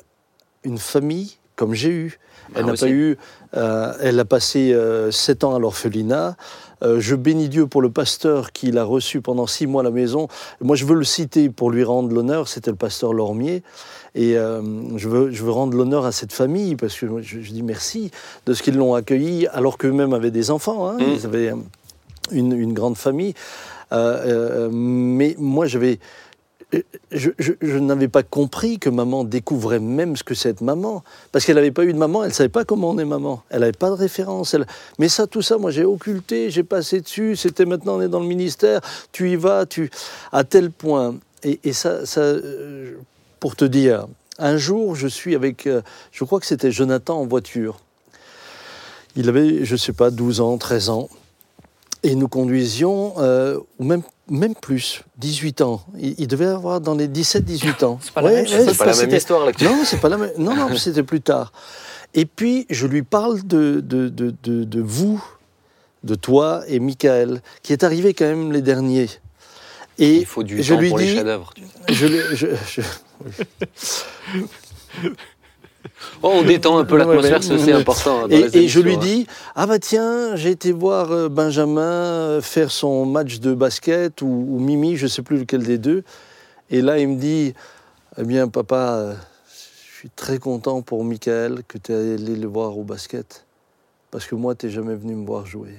une famille comme j'ai eu. Elle Ah, n'a aussi. pas eu. euh, elle a passé euh, sept ans à l'orphelinat. Euh, je bénis Dieu pour le pasteur qui l'a reçu pendant six mois à la maison. Moi, je veux le citer pour lui rendre l'honneur. C'était le pasteur Lormier. Et euh, je, veux, je veux rendre l'honneur à cette famille parce que je, je dis merci de ce qu'ils l'ont accueilli alors qu'eux-mêmes avaient des enfants. hein. Mm. Ils avaient une, une grande famille. Mais moi, j'avais. Je, n'avais pas compris que maman découvrait même ce que c'est être maman. Parce qu'elle n'avait pas eu de maman, elle ne savait pas comment on est maman. Elle n'avait pas de référence. Mais ça, tout ça, moi, j'ai occulté, j'ai passé dessus. C'était maintenant, on est dans le ministère, tu y vas, tu. À tel point. Et, ça euh, pour te dire, un jour, je suis avec. euh, je crois que c'était Jonathan en voiture. Il avait, je ne sais pas, 12 ans, 13 ans. Et nous conduisions, euh, ou même, même plus, 18 ans. Il, il devait avoir dans les 17-18 ans. C'est pas la même chose. C'est pas la même c'était- histoire là que tu- Non, c'est pas la même. Non, non, c'était plus tard. Et puis, je lui parle de, de, de, de, de vous, de toi et Michael, qui est arrivé quand même les derniers. Et Il faut du je temps lui pour les dis- chefs-d'œuvre. je, je- je- Oh, on détend un peu Ouais, l'atmosphère, mais- c'est important. dans Et, les et je lui hein. dis Ah bah tiens, j'ai été voir euh, Benjamin euh, faire son match de basket ou, ou Mimi, je sais plus lequel des deux. Et là, il me dit Eh bien, papa, euh, je suis très content pour Michael que tu es allé le voir au basket. Parce que moi, tu n'es jamais venu me voir jouer.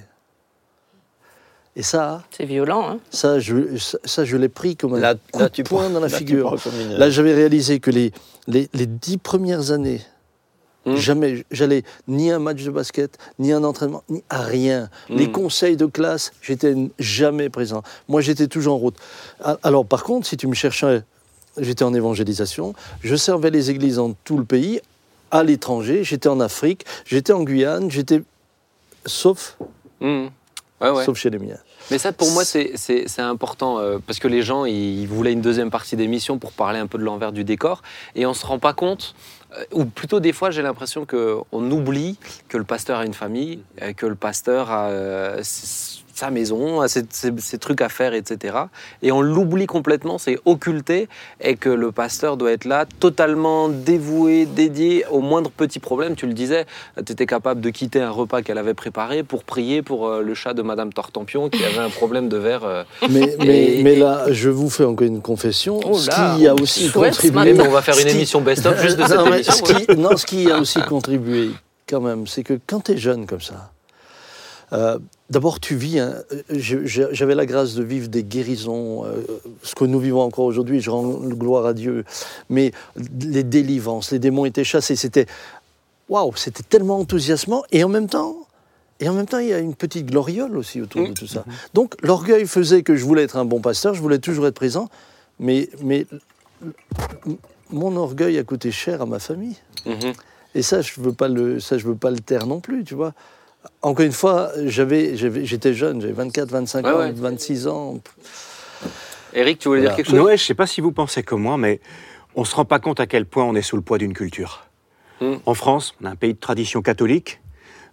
Et ça, C'est violent, hein. ça, je, ça, ça, je l'ai pris comme un Là, coup là, de tu poing prends- dans la là, figure. Là, j'avais réalisé que les, les, les dix premières années, Mm. jamais, j'allais ni à un match de basket, ni à un entraînement, ni à rien. Les Mm. conseils de classe, j'étais jamais présent. Moi, j'étais toujours en route. Alors, par contre, si tu me cherchais, j'étais en évangélisation, je servais les églises dans tout le pays, à l'étranger, j'étais en Afrique, j'étais en Guyane, j'étais. Sauf, Mmh. Ouais, ouais. sauf chez les miens. Mais ça, pour moi, c'est- important euh, parce que les gens, ils, ils voulaient une deuxième partie d'émission pour parler un peu de l'envers du décor et on se rend pas compte. euh, Ou plutôt des fois, j'ai l'impression qu'on oublie que le pasteur a une famille, euh, que le pasteur a sa maison, ses, ses- ses trucs à faire, etc. Et on l'oublie complètement, c'est occulté, et que le pasteur doit être là, totalement dévoué, dédié au moindre petit problème. Tu le disais, tu étais capable de quitter un repas qu'elle avait préparé pour prier pour euh, le chat de Madame Tortampion qui avait un problème de verre. euh. Mais, mais, Et- mais là, je vous fais encore une confession. Oh ce qui a on aussi contribué. Mais on va faire une qui- émission best-of juste de Non, cette mais émission. ce qui, non, ce qui a aussi contribué, quand même, c'est que quand tu es jeune comme ça, euh, d'abord tu vis. hein, J'avais la grâce de vivre des guérisons, euh, ce que nous vivons encore aujourd'hui, je rends gloire à Dieu. Mais les délivrances, les démons étaient chassés, c'était. Waouh, c'était tellement enthousiasmant. Et en même temps. Et en même temps, il y a une petite gloriole aussi autour de Mm. tout ça. Donc, l'orgueil faisait que je voulais être un bon pasteur, je voulais toujours être présent, mais, mais mon orgueil a coûté cher à ma famille. Mhm. Et ça, je veux pas le, ça, je veux pas le taire non plus, tu vois. Encore une fois, j'avais, j'étais jeune, j'avais 24, 25 Ouais, ans, ouais. 26 ans. Eric, tu voulais Voilà. dire quelque chose? Noé, je ne sais pas si vous pensez comme moi, mais on ne se rend pas compte à quel point on est sous le poids d'une culture. Mm. En France, on a un pays de tradition catholique.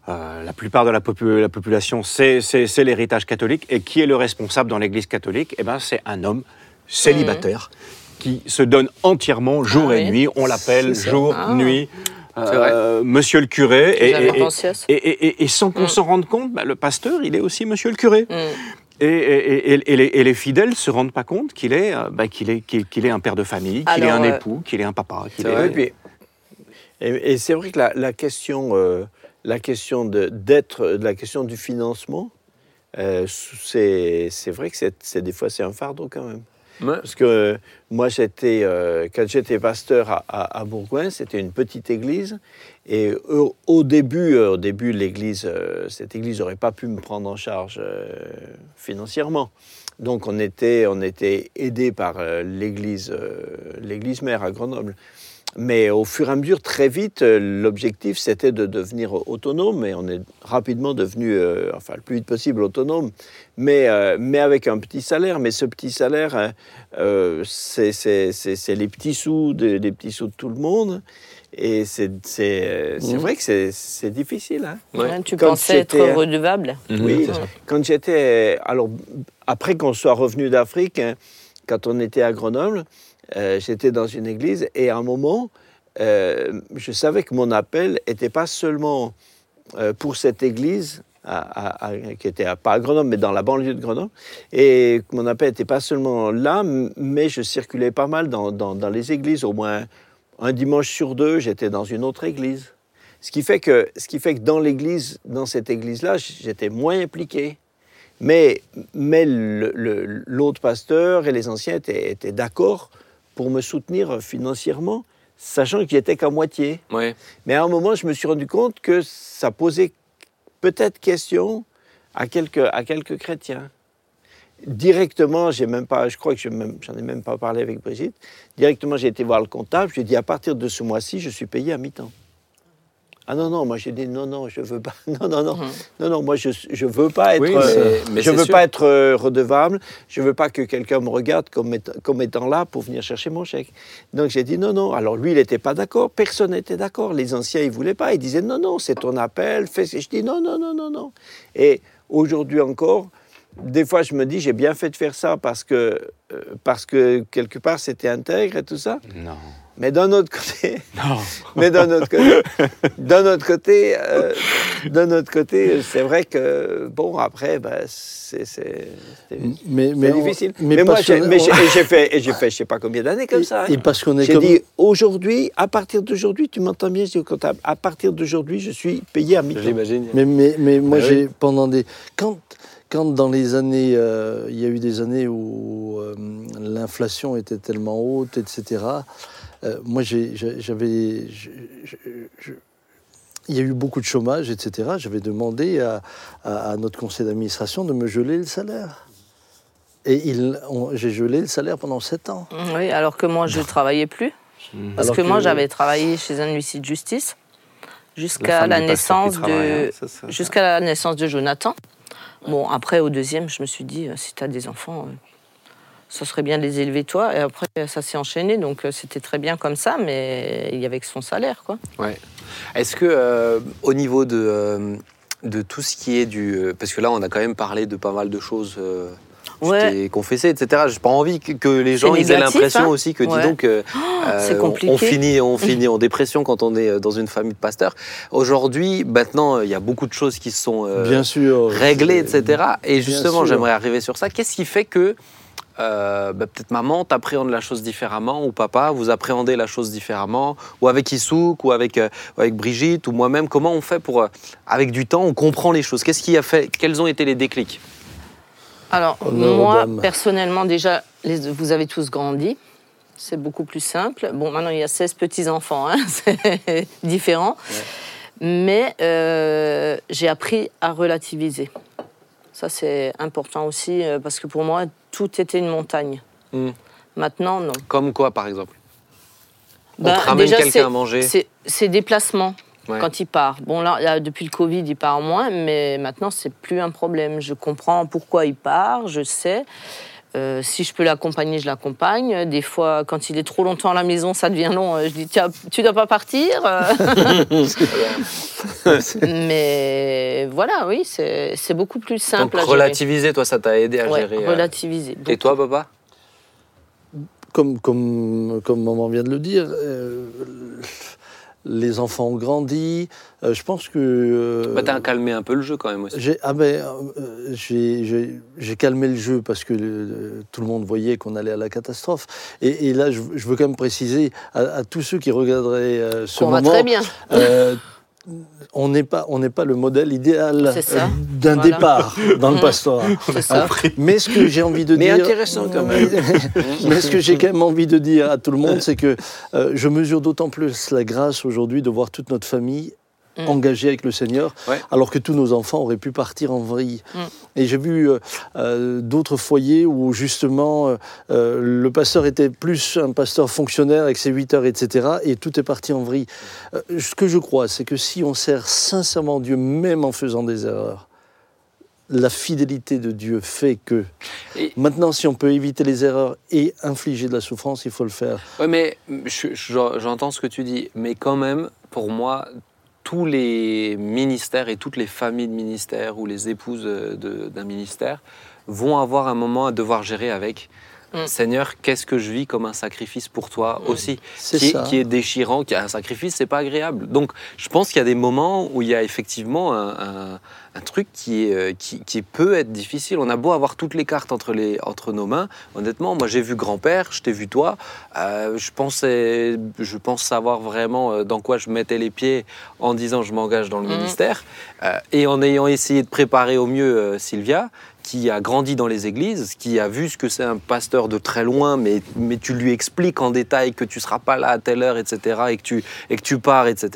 Euh, la plupart de la, popu- la population, c'est l'héritage catholique. Et qui est le responsable dans l'Église catholique? Eh ben, c'est un homme célibataire qui se donne entièrement jour Ah et oui. nuit. On l'appelle jour, Ah. nuit. Euh, Monsieur le curé. Et, sans qu'on Mm. s'en rende compte, bah, le pasteur, il est aussi Monsieur le curé. Mm. Et, et- et- et les, et les fidèles ne se rendent pas compte qu'il est, euh, bah, qu'il est, qu'il, est un père de famille, qu'il est un euh, époux, qu'il est un papa. est- vrai. Oui, puis- et, et c'est vrai que la, la question, euh, la question de d'être, la question du financement, euh, c'est c'est vrai que c'est c'est- des fois c'est un fardeau quand même. Parce que euh, moi, j'étais, euh, quand j'étais pasteur à, à- Bourgoin, c'était une petite église. Et au, au début, euh, au début, l'église, euh, cette église n'aurait pas pu me prendre en charge euh, financièrement. Donc, on était, on était aidé par euh, l'église, euh, l'église mère à Grenoble. Mais au fur et à mesure, très vite, euh, l'objectif, c'était de devenir autonome. Et on est rapidement devenu, euh, enfin, le plus vite possible autonome mais, euh, mais avec un petit salaire. Mais ce petit salaire, euh, euh, c'est les petits sous, de, les petits sous de tout le monde. Et c'est Mhm. vrai que c'est difficile. Hein. Ouais. Hein, tu Quand pensais être j'étais- redevable Oui, c'est ça. quand j'étais. Alors, après qu'on soit revenu d'Afrique, hein, quand on était à Grenoble, euh, j'étais dans une église et à un moment, euh, je savais que mon appel n'était pas seulement euh, pour cette église. qui était pas à Grenoble, mais dans la banlieue de Grenoble. Et mon appel n'était pas seulement là, mais je circulais pas mal dans, les églises. Au moins un dimanche sur deux, j'étais dans une autre église. Ce qui fait que, dans l'église, dans cette église-là, j'étais moins impliqué. Mais, l'autre pasteur et les anciens étaient d'accord pour me soutenir financièrement, sachant que j'y étais qu'à moitié. Ouais. Mais à un moment, je me suis rendu compte que ça posait peut-être question à quelques, à quelques chrétiens. Directement, j'ai même pas, je crois que j'en ai même pas parlé avec Brigitte. Directement, j'ai été voir le comptable. Je lui ai dit à partir de ce mois-ci, je suis payé à mi-temps. Ah non non, moi j'ai dit non non, je veux pas. Non non non, Mhm. non non, moi je je veux pas être. Oui, euh, mais- mais je veux sûr. pas être euh, redevable. Je veux pas que quelqu'un me regarde comme, étant- comme étant là pour venir chercher mon chèque. Donc j'ai dit non, non. Alors lui, il n'était pas d'accord. Personne n'était d'accord. Les anciens, ils voulaient pas. Ils disaient non, non, c'est ton appel. Fais... ce- Je dis non, non, non, non, non. Et aujourd'hui encore, des fois, je me dis j'ai bien fait de faire ça parce que, euh, parce que quelque part, c'était intègre et tout ça. Non. Mais d'un autre côté, Non. mais d'un autre côté, d'un autre côté, euh, d'un autre côté, c'est vrai que bon après, ben, c'est Mais, on- difficile. Mais, moi, j'ai, on- fait, et j'ai fait, je sais pas combien d'années comme ça. hein. Et parce qu'on est J'ai comme. dit aujourd'hui, à partir d'aujourd'hui, tu m'entends bien, je dis au comptable, à partir d'aujourd'hui, je suis payé à mi-temps. J'imagine. Mais, mais, mais moi, Ah oui. j'ai pendant des. Quand, quand dans les années. euh, il y a eu des années où euh, l'inflation était tellement haute, etc. euh, moi, j'avais. il y a eu beaucoup de chômage, etc. J'avais demandé à, à- à notre conseil d'administration de me geler le salaire. Et j'ai gelé le salaire pendant sept ans. Oui, alors que moi, je ne travaillais plus. Parce Alors que, moi, j'avais travaillé chez un huissier de justice jusqu'à la, naissance de hein, jusqu'à la naissance de Jonathan. Bon, après, au deuxième, je me suis dit, euh, si tu as des enfants, euh, ça serait bien de les élever toi. Et après, ça s'est enchaîné, donc euh, c'était très bien comme ça, mais il y avait que son salaire, quoi. Ouais. Est-ce que euh, au niveau de, euh, de tout ce qui est du... parce que là, on a quand même parlé de pas mal de choses... Euh, tu Ouais. t'es confessé, etc. J'ai pas envie que, que les gens ils aient l'impression hein. aussi que, dis Ouais. donc, euh, c'est euh, compliqué. On finit, on finit en dépression quand on est dans une famille de pasteurs. Aujourd'hui, maintenant, il y a beaucoup de choses qui se sont euh, Bien sûr. réglées, etc. Et justement, j'aimerais arriver sur ça. Qu'est-ce qui fait que euh, bah, peut-être maman t'appréhende la chose différemment ou papa vous appréhendez la chose différemment ou avec Issouk ou avec, euh, avec Brigitte ou moi-même comment on fait pour euh, avec du temps on comprend les choses? Qu'est-ce qui a fait quels ont été les déclics? Alors, moi, personnellement, déjà, les- vous avez tous grandi. C'est beaucoup plus simple. Bon, maintenant, il y a 16 petits-enfants, hein, c'est différent. Mais euh, j'ai appris à relativiser. Ça, c'est important aussi, euh, parce que pour moi, tout était une montagne. Hmm. Maintenant, non. comme quoi par exemple on Ben, te ramène déjà, quelqu'un à manger C'est c'est déplacement. Ouais. Quand il part. Bon, là, là, depuis le Covid, il part moins, mais maintenant, c'est plus un problème. Je comprends pourquoi il part, je sais. Euh, si je peux l'accompagner, je l'accompagne. Des fois, quand il est trop longtemps à la maison, ça devient long. euh, Je dis, tiens, tu dois pas partir. euh. mais voilà, oui, c'est beaucoup plus simple donc à gérer. relativiser toi ça t'a aidé à Ouais, gérer euh, relativiser. et toi papa? Comme, comme, comme maman vient de le dire, euh, les enfants ont grandi. Euh, je pense que. euh, Bah, t'as calmé un peu le jeu quand même aussi. j'ai ah ben, euh, j'ai- j'ai j'ai calmé le jeu parce que euh, tout le monde voyait qu'on allait à la catastrophe. Et, et là, je, je veux quand même préciser à, à tous ceux qui regarderaient euh, ce On va moment. très bien. On n'est pas, on n'est pas le modèle idéal euh, d'un Voilà. départ dans le pastorat. Mais ce que j'ai envie de Mais dire, intéressant quand même. mais ce que j'ai quand même envie de dire à tout le monde, c'est que euh, je mesure d'autant plus la grâce aujourd'hui de voir toute notre famille Mm. engagée avec le Seigneur, Ouais. alors que tous nos enfants auraient pu partir en vrille. Mm. Et j'ai vu euh, euh, d'autres foyers où justement euh, le pasteur était plus un pasteur fonctionnaire avec ses 8 heures, etc. Et tout est parti en vrille. Euh, ce que je crois, c'est que si on sert sincèrement Dieu, même en faisant des erreurs, la fidélité de Dieu fait que. Et- Maintenant, si on peut éviter les erreurs et infliger de la souffrance, il faut le faire. Ouais, mais je- je- j'entends ce que tu dis, mais quand même, pour moi, tous les ministères et toutes les familles de ministères ou les épouses d'un ministère vont avoir un moment à devoir gérer avec. Mm. Seigneur, qu'est-ce que je vis comme un sacrifice pour toi Mm. aussi C'est qui, est- qui est déchirant, qui est un sacrifice, c'est pas agréable. Donc, je pense qu'il y a des moments où il y a effectivement un, un- un truc qui, est, euh, qui, qui peut être difficile. On a beau avoir toutes les cartes entre, les, entre nos mains. Honnêtement, moi, j'ai vu grand-père, je t'ai vu toi. Euh, je, pensais, je pense savoir vraiment euh, dans quoi je mettais les pieds en disant je m'engage dans le Mhm. ministère. Euh, et en ayant essayé de préparer au mieux euh, Sylvia, qui a grandi dans les églises, qui a vu ce que c'est un pasteur de très loin, mais, mais tu lui expliques en détail que tu seras pas là à telle heure, etc., et que tu, et que tu pars, etc.,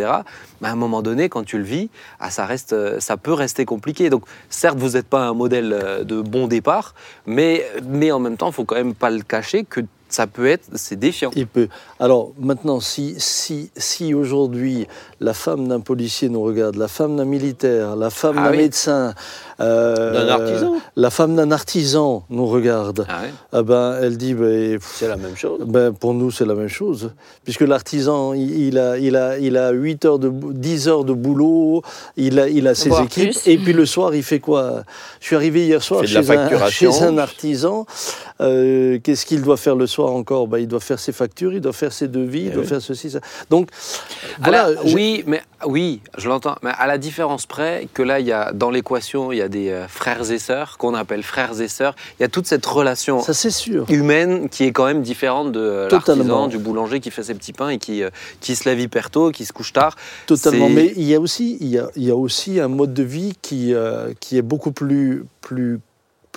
bah, à un moment donné, quand tu le vis, ah, ça, reste, ça peut rester compliqué. Donc, certes, vous n'êtes pas un modèle euh, de bon départ, mais, mais en même temps, il faut quand même pas le cacher que ça peut être, c'est défiant. Il peut. Alors maintenant, si, si, si aujourd'hui la femme d'un policier nous regarde, la femme d'un militaire, la femme Ah d'un oui. médecin, euh, D'un artisan. la femme d'un artisan nous regarde, Ah ouais ah ben, elle dit ben, C'est la même chose. ben, pour nous, c'est la même chose. Puisque l'artisan, il, il a, il, a, il a 8 heures de, bou- 10 heures de boulot, il a, il a ses équipes, plus. et puis le soir, il fait quoi? Je suis arrivé hier soir chez un, chez un artisan. Euh, Qu'est-ce qu'il doit faire le soir encore? Ben, Il doit faire ses factures, il doit faire ses devis, il Eh doit oui. faire ceci, ça. Donc, la- voilà. oui, mais oui, je l'entends. Mais à la différence près que là, il y a dans l'équation, il y a des euh, frères et sœurs qu'on appelle frères et sœurs. Il y a toute cette relation Ça, c'est sûr. humaine qui est quand même différente de euh, l'artisan, du boulanger qui fait ses petits pains et qui, qui se lève hyper tôt, qui se couche tard. Totalement. Mais il y a aussi, il y a, il y a aussi un mode de vie qui, qui est beaucoup plus, plus,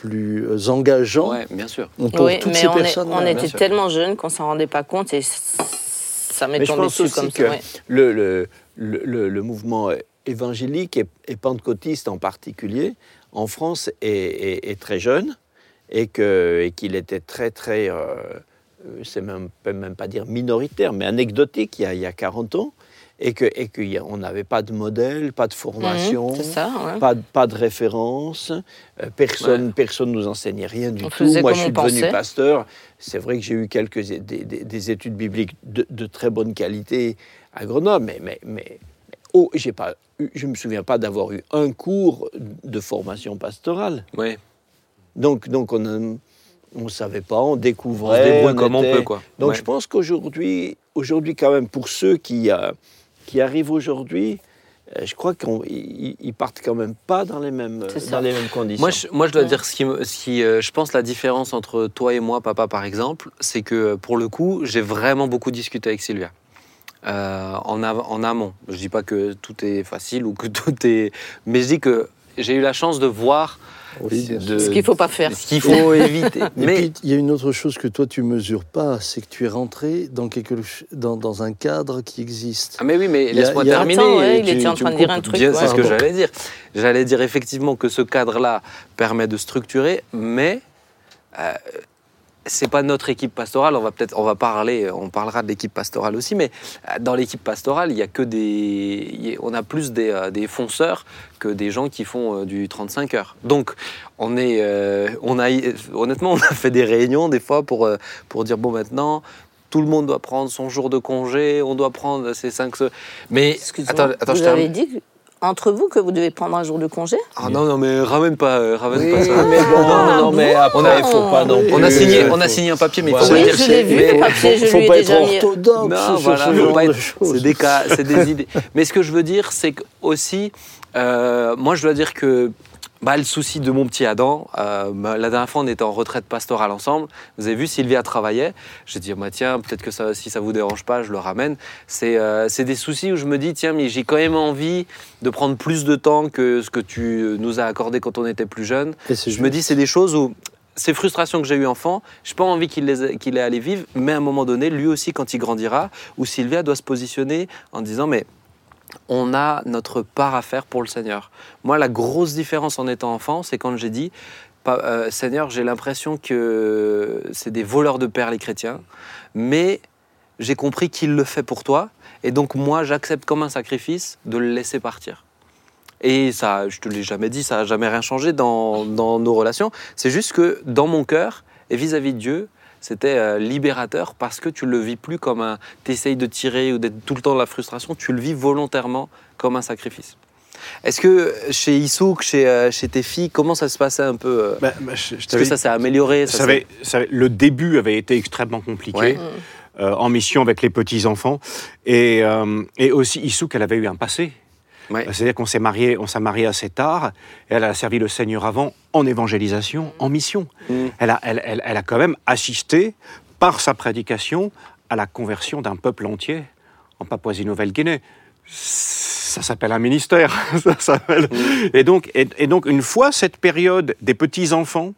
plus euh, engageant Ouais, bien sûr. pour Oui, toutes mais ces on, est- personnes. on était tellement jeunes qu'on s'en rendait pas compte et ça m'est tombé dessus aussi comme que ça. ouais. le, le, le, mouvement évangélique et, et pentecôtiste en particulier, en France, est, est- est très jeune et que- et qu'il était très, très, euh, euh, c'est même, même pas dire minoritaire, mais anecdotique il y a, il y a 40 ans, et qu'on et on n'avait pas de modèle, pas de formation. Ça, ouais. Pas, de- pas de référence, euh, personne personne nous enseignait rien du On tout. Moi, je suis on devenu pensait. pasteur. C'est vrai que j'ai eu quelques des, des- des études bibliques de, de très bonne qualité à Grenoble, mais, mais, mais, mais- oh, j'ai pas, eu- je me souviens pas d'avoir eu un cours de formation pastorale. Ouais. Donc, donc on ne on savait pas, on On se découvrait. débrouille on comme on était- peut, quoi. donc Ouais. je pense qu'aujourd'hui, aujourd'hui quand même, pour ceux qui, euh, qui arrivent aujourd'hui, euh, je crois qu'ils ils partent quand même pas dans les mêmes, ça. dans les mêmes conditions. Moi, je, moi, je dois Ouais. dire ce qui, me- ce qui, euh, je pense la différence entre toi et moi, papa, par exemple, c'est que pour le coup, j'ai vraiment beaucoup discuté avec Sylvia. Euh, en, av- en amont. Je dis pas que tout est facile ou que tout est, mais je dis que j'ai eu la chance de voir Oui, bien de- Ce qu'il faut pas faire. ce qu'il faut éviter. Mais il y a une autre chose que toi, tu mesures pas, c'est que tu es rentré dans, quelque, dans, dans un cadre qui existe. Ah mais oui, mais laisse-moi terminer. Attends, ouais, il tu- était en train de dire un truc, Bien, c'est ce que j'allais dire. J'allais dire effectivement que ce cadre-là permet de structurer, mais euh, c'est pas notre équipe pastorale. On va peut-être, on va parler, on parlera de l'équipe pastorale aussi, mais euh, dans l'équipe pastorale, il y a que des, on a plus des, euh, des fonceurs que des gens qui font euh, du 35 heures. Donc, on est, euh, on a, honnêtement, on a fait des réunions des fois pour pour dire bon maintenant. Tout le monde doit prendre son jour de congé, on doit prendre ses cinq... Mais Excuse-moi, attends, attends, je vous termine. avez dit entre vous que vous devez prendre un jour de congé? Ah non, non, mais ramène pas, euh, ramène Oui, pas ça. mais bon, Ah, non, mais bon après, il faut pas non plus. On a signé, euh, on a signé un papier, mais il faut Oui, pas dire je c'est- l'ai vu, mais- le papier, je faut lui ai pas déjà être mis. orthodoxe Non, voilà, faut pas être- c'est des cas, c'est des idées. Mais ce que je veux dire, c'est que aussi, euh, moi, je dois dire que bah, le souci de mon petit Adam, euh, bah, la dernière fois, on était en retraite pastorale ensemble. Vous avez vu, Sylvia travaillait. J'ai dit, bah, tiens, peut-être que ça, si ça vous dérange pas, je le ramène. C'est euh, c'est des soucis où je me dis, tiens, mais j'ai quand même envie de prendre plus de temps que ce que tu nous as accordé quand on était plus jeune. Je me dis, c'est des choses où ces frustrations que j'ai eues enfant, j'ai pas envie qu'il les à les vivre, mais à un moment donné, lui aussi, quand il grandira, où Sylvia doit se positionner en disant, mais on a notre part à faire pour le Seigneur. Moi, la grosse différence en étant enfant, c'est quand j'ai dit, euh, Seigneur, j'ai l'impression que c'est des voleurs de père les chrétiens, mais j'ai compris qu'il le fait pour toi, et donc moi, j'accepte comme un sacrifice de le laisser partir. Et ça, je te l'ai jamais dit, ça n'a jamais rien changé dans, dans nos relations. C'est juste que dans mon cœur et vis-à-vis de Dieu, c'était euh, libérateur parce que tu le vis plus comme un. T'essayes de tirer ou d'être tout le temps dans la frustration, tu le vis volontairement comme un sacrifice. Est-ce que chez Issouk, chez, euh, chez tes filles, comment ça se passait un peu euh, Bah, bah, je- je Est-ce que ça s'est amélioré Ça ça avait- ça avait- le début avait été extrêmement compliqué. Ouais. euh, en mission avec les petits-enfants. Et, euh, et aussi, Issouk, elle avait eu un passé. Ouais. C'est-à-dire qu'on s'est marié, on s'est marié assez tard. Et elle a servi le Seigneur avant en évangélisation, en mission. Mm. Elle, a, elle, elle- elle a quand même assisté, par sa prédication, à la conversion d'un peuple entier en Papouasie-Nouvelle-Guinée. Ça s'appelle un ministère. ça s'appelle- et, donc, et, et donc, une fois cette période des petits-enfants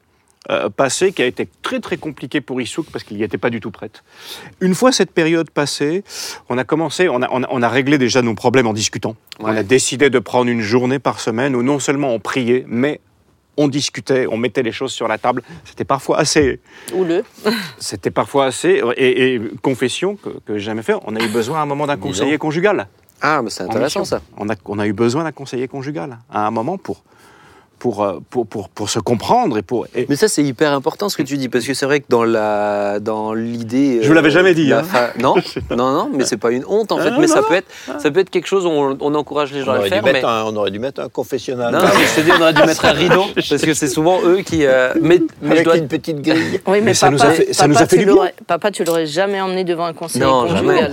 euh, passée, qui a été très très compliquée pour Issouk parce qu'il n'y était pas du tout prête, une fois cette période passée, on a commencé, on a, on a, on a réglé déjà nos problèmes en discutant. On a décidé de prendre une journée par semaine où non seulement on priait, mais on discutait, on mettait les choses sur la table. C'était parfois assez, Houleux. c'était parfois assez. Et, et confession que, que j'ai jamais fait, on a eu besoin à un moment d'un conseiller conjugal. Ah, mais c'est intéressant ça. On a, on a eu besoin d'un conseiller conjugal à un moment pour, pour, euh, pour, pour, pour se comprendre et pour. et- Mais ça, c'est hyper important ce que tu dis, parce que c'est vrai que dans la dans l'idée. Je vous l'avais jamais dit, la hein. fa- Non, non, non, mais c'est pas une honte en fait. Mais non, ça non. peut être, ça peut être quelque chose où on, on encourage les gens à le faire. Mais... un, on aurait dû mettre un confessionnal. Non, je te dis, on aurait dû mettre un rideau, parce que c'est souvent eux qui. euh, Mais, mais je avec dois. une petite grille. Oui, mais, Mais ça papa, nous a fait- ça papa, nous a fait tu du bien. Papa, tu l'aurais jamais emmené devant un conseiller Non, conjugal. jamais.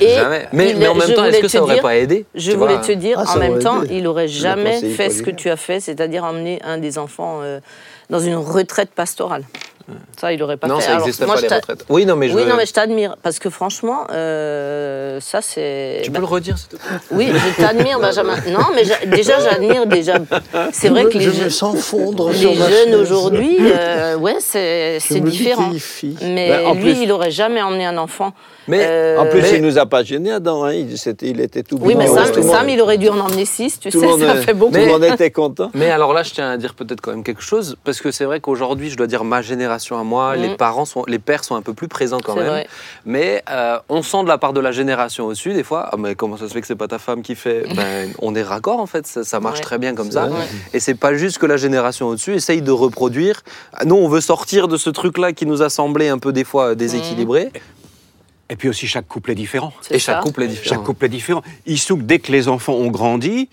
Et Jamais. Mais, mais en même temps, est-ce que ça aurait dire- pas aidé Je voulais te dire, Ah, en même temps, il aurait jamais fait ce que tu as fait, c'est-à-dire emmener un des enfants euh, dans une retraite pastorale. Ça, il n'aurait pas Non, fait. ça Alors, n'existe moi, pas je les t'a- retraites. Oui, non, mais je. Oui, veux- non, mais je t'admire parce que franchement, euh, ça c'est. Tu bah, peux le redire, s'il te plaît? Oui, je t'admire, Benjamin. Non, mais j'a- déjà, j'admire déjà. C'est vrai que les, je sens fondre les sur ma jeunes chaise. aujourd'hui, euh, ouais, c'est Je c'est me dis différent. Mais en lui, plus- il aurait jamais emmené un enfant. Mais Euh, En plus, mais- il nous a pas gênés, Adam. Hein. Il, c'était- il était tout Oui, mais. Sam, Tout Sam, monde- il aurait dû en emmener six, tu tout sais, le monde, ça euh, fait beaucoup. Tout le monde était content. Mais alors là, je tiens à dire peut-être quand même quelque chose, parce que c'est vrai qu'aujourd'hui, je dois dire ma génération à moi, les parents sont, les pères sont un peu plus présents quand même. vrai. Mais euh, on sent de la part de la génération au-dessus, des fois, ah, mais comment ça se fait que c'est pas ta femme qui fait? Ben, On est raccord en fait, ça, ça marche Ouais. très bien comme ça. vrai. Et c'est pas juste que la génération au-dessus essaye de reproduire. Nous, on veut sortir de ce truc-là qui nous a semblé un peu des fois déséquilibré. Et puis aussi, chaque couple est différent. Et chaque ça. couple est différent. Chaque couple est différent. Issouk, dès que les enfants ont grandi,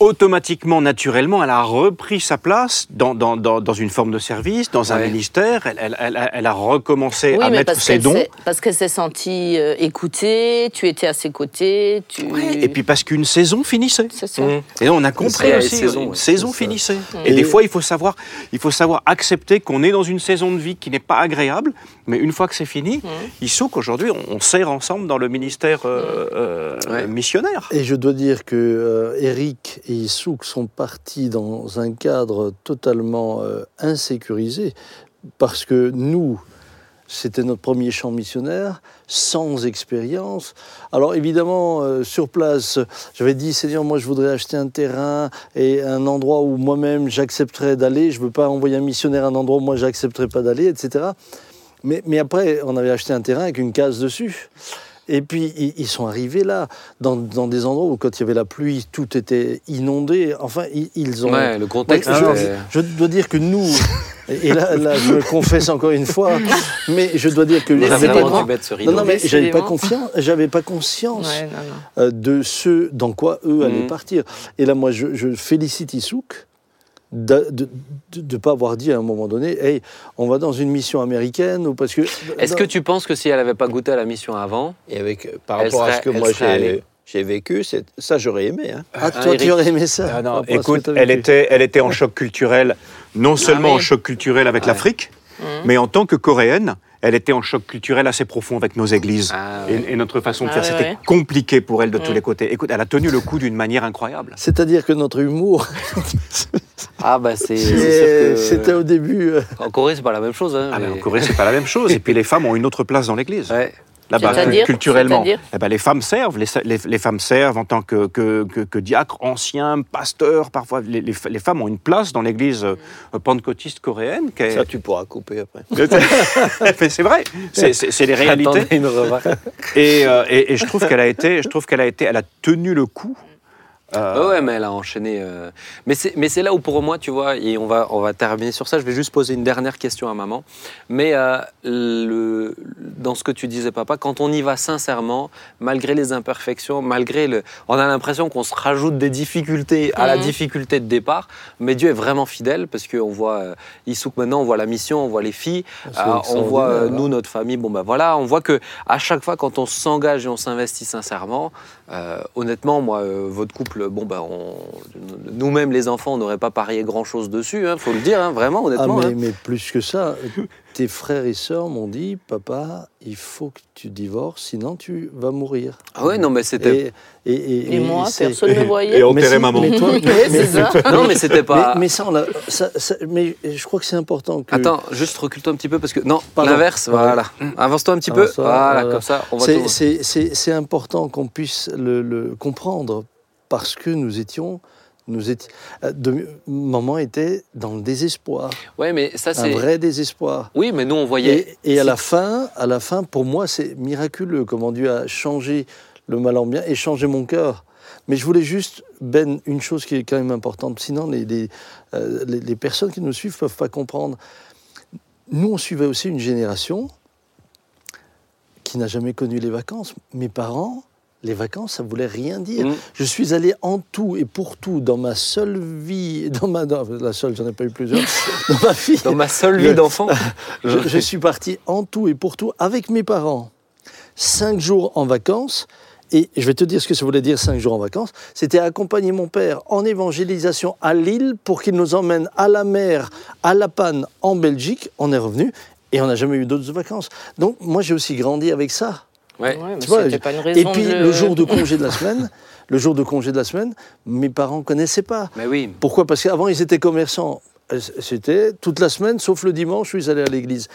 automatiquement, naturellement, elle a repris sa place dans, dans, dans, dans une forme de service, dans un Ouais. ministère. Elle, elle, elle, a- elle a recommencé Oui, à mais mettre parce ses qu'elle dons. s'est- parce qu'elle s'est sentie euh, écoutée, tu étais à ses côtés, tu... Ouais, et puis parce qu'une saison finissait. Ça. Mmh. Et on a compris aussi, une saison, une ouais, saison finissait. Mm. Et, des fois, il faut savoir, il faut savoir accepter qu'on est dans une saison de vie qui n'est pas agréable, mais une fois que c'est fini, Mm. il faut qu'aujourd'hui, on, on serre ensemble dans le ministère euh, euh, Ouais. missionnaire. Et je dois dire que euh, Eric et Issouk sont partis dans un cadre totalement euh, insécurisé parce que nous, c'était notre premier champ missionnaire, sans expérience. Alors évidemment, euh, sur place, j'avais dit, Seigneur, moi je voudrais acheter un terrain et un endroit où moi-même j'accepterais d'aller. Je ne veux pas envoyer un missionnaire à un endroit où moi j'accepterais pas d'aller, etc. Mais, mais après, on avait acheté un terrain avec une case dessus. Et puis, ils, ils sont arrivés là, dans, dans des endroits où, quand il y avait la pluie, tout était inondé. Enfin, ils, ils ont. Ouais, le contexte. Ouais, je, je dois dire que nous, et là, là, je me confesse encore une fois, mais je dois dire que j'avais pas, dû mettre ce rideau. non, non, mais j'avais pas confiance, j'avais pas conscience Ouais, non, non. euh, de ce dans quoi eux allaient Mhm. partir. Et là, moi, je, je félicite Issouk de ne pas avoir dit à un moment donné, hey, on va dans une mission américaine ou parce que. Est-ce que tu penses que si elle n'avait pas goûté à la mission avant, Et avec, par rapport à ce que moi j'ai j'ai vécu, c'est- ça j'aurais aimé. Hein. ah, Ah, toi, Eric. tu aurais aimé ça Ah non, que écoute, elle était, elle était en choc culturel, non seulement en choc culturel avec Ouais. l'Afrique, Mhm. mais en tant que coréenne, elle était en choc culturel assez profond avec nos églises. Ah, ouais. Et, et notre façon de Ah faire, ouais, c'était ouais. compliqué pour elle de tous Mm. les côtés. Écoute, elle a tenu le coup d'une manière incroyable. C'est-à-dire que notre humour, Ah bah c'est. c'était que- au début. euh, En Corée, c'est pas la même chose. Hein, Ah, mais mais- en Corée, c'est pas la même chose. Et puis les femmes ont une autre place dans l'église. Ouais. Là-bas, C'est-à-dire culturellement, eh ben, les femmes servent. Les, les- les femmes servent en tant que, que, que- que diacres, anciens, pasteurs. Parfois, les, les- les femmes ont une place dans l'église euh, pentecôtiste coréenne. qui est- Ça, tu pourras couper après. Mais c'est vrai, c'est- les réalités. Une. Et, euh, et- et je trouve qu'elle a été, je trouve qu'elle a été, elle a tenu le coup. Euh, Ouais, mais elle a enchaîné. euh. Mais c'est, là où pour moi, tu vois, et on va, on va terminer sur ça. Je vais juste poser une dernière question à maman. Mais euh, le, dans ce que tu disais, papa, quand on y va sincèrement, malgré les imperfections, malgré le, on a l'impression qu'on se rajoute des difficultés à la Mhm. difficulté de départ. Mais Dieu est vraiment fidèle parce qu'on voit euh, Issouk maintenant, on voit la mission, on voit les filles, euh, on voit euh, nous, notre famille. Bon ben voilà, on voit que à chaque fois quand on s'engage et on s'investit sincèrement, euh, honnêtement, moi, euh, votre couple, bon ben, on- nous-mêmes les enfants, on n'aurait pas parié grand-chose dessus, hein, faut le dire, hein, vraiment, Ah, honnêtement. mais, hein. mais plus que ça, tes frères et sœurs m'ont dit, papa, il faut que tu divorces, sinon tu vas mourir. Ah ouais, non, mais c'était. Et, et, et- Et moi, c'est- personne ne voyait. Et Mais enterrer maman. mais toi- mais- c'est ça. Non, mais c'était pas. Mais, mais ça, on l'a- ça- ça- mais je crois que c'est important que. Attends, juste recule-toi un petit peu parce que non, Pardon. l'inverse, voilà. Avance-toi un petit peu, voilà, voilà. comme ça, on va C'est- tout- C'est c'est- c'est important qu'on puisse le, le comprendre parce que nous étions. Nous étions euh, de, maman était dans le désespoir, Ouais, mais ça un vrai désespoir. Oui, mais nous on voyait. Et, et à la fin, à la fin, pour moi, c'est miraculeux comment Dieu a changé le mal en bien et changé mon cœur. Mais je voulais juste, Ben, une chose qui est quand même importante, sinon les, les, euh, les- les personnes qui nous suivent ne peuvent pas comprendre. Nous, on suivait aussi une génération qui n'a jamais connu les vacances. Mes parents, les vacances, ça voulait rien dire. Mm. Je suis allé en tout et pour tout dans ma seule vie, dans ma, la seule, j'en ai pas eu plusieurs, dans ma vie. Dans ma seule Le- vie d'enfant. Je, je suis parti en tout et pour tout avec mes parents. Cinq jours en vacances. Et je vais te dire ce que ça voulait dire cinq jours en vacances. C'était accompagner mon père en évangélisation à Lille pour qu'il nous emmène à la mer, à La Panne, en Belgique. On est revenu et on n'a jamais eu d'autres vacances. Donc moi j'ai aussi grandi avec ça. Ouais. Ouais, mais Tu vois, c'était je- pas une Et puis de le jour de congé de la semaine, le jour de congé de la semaine, mes parents connaissaient pas. Mais oui. Pourquoi? Parce qu'avant, ils étaient commerçants. Euh, C'était toute la semaine, sauf le dimanche, je suis allé à l'église.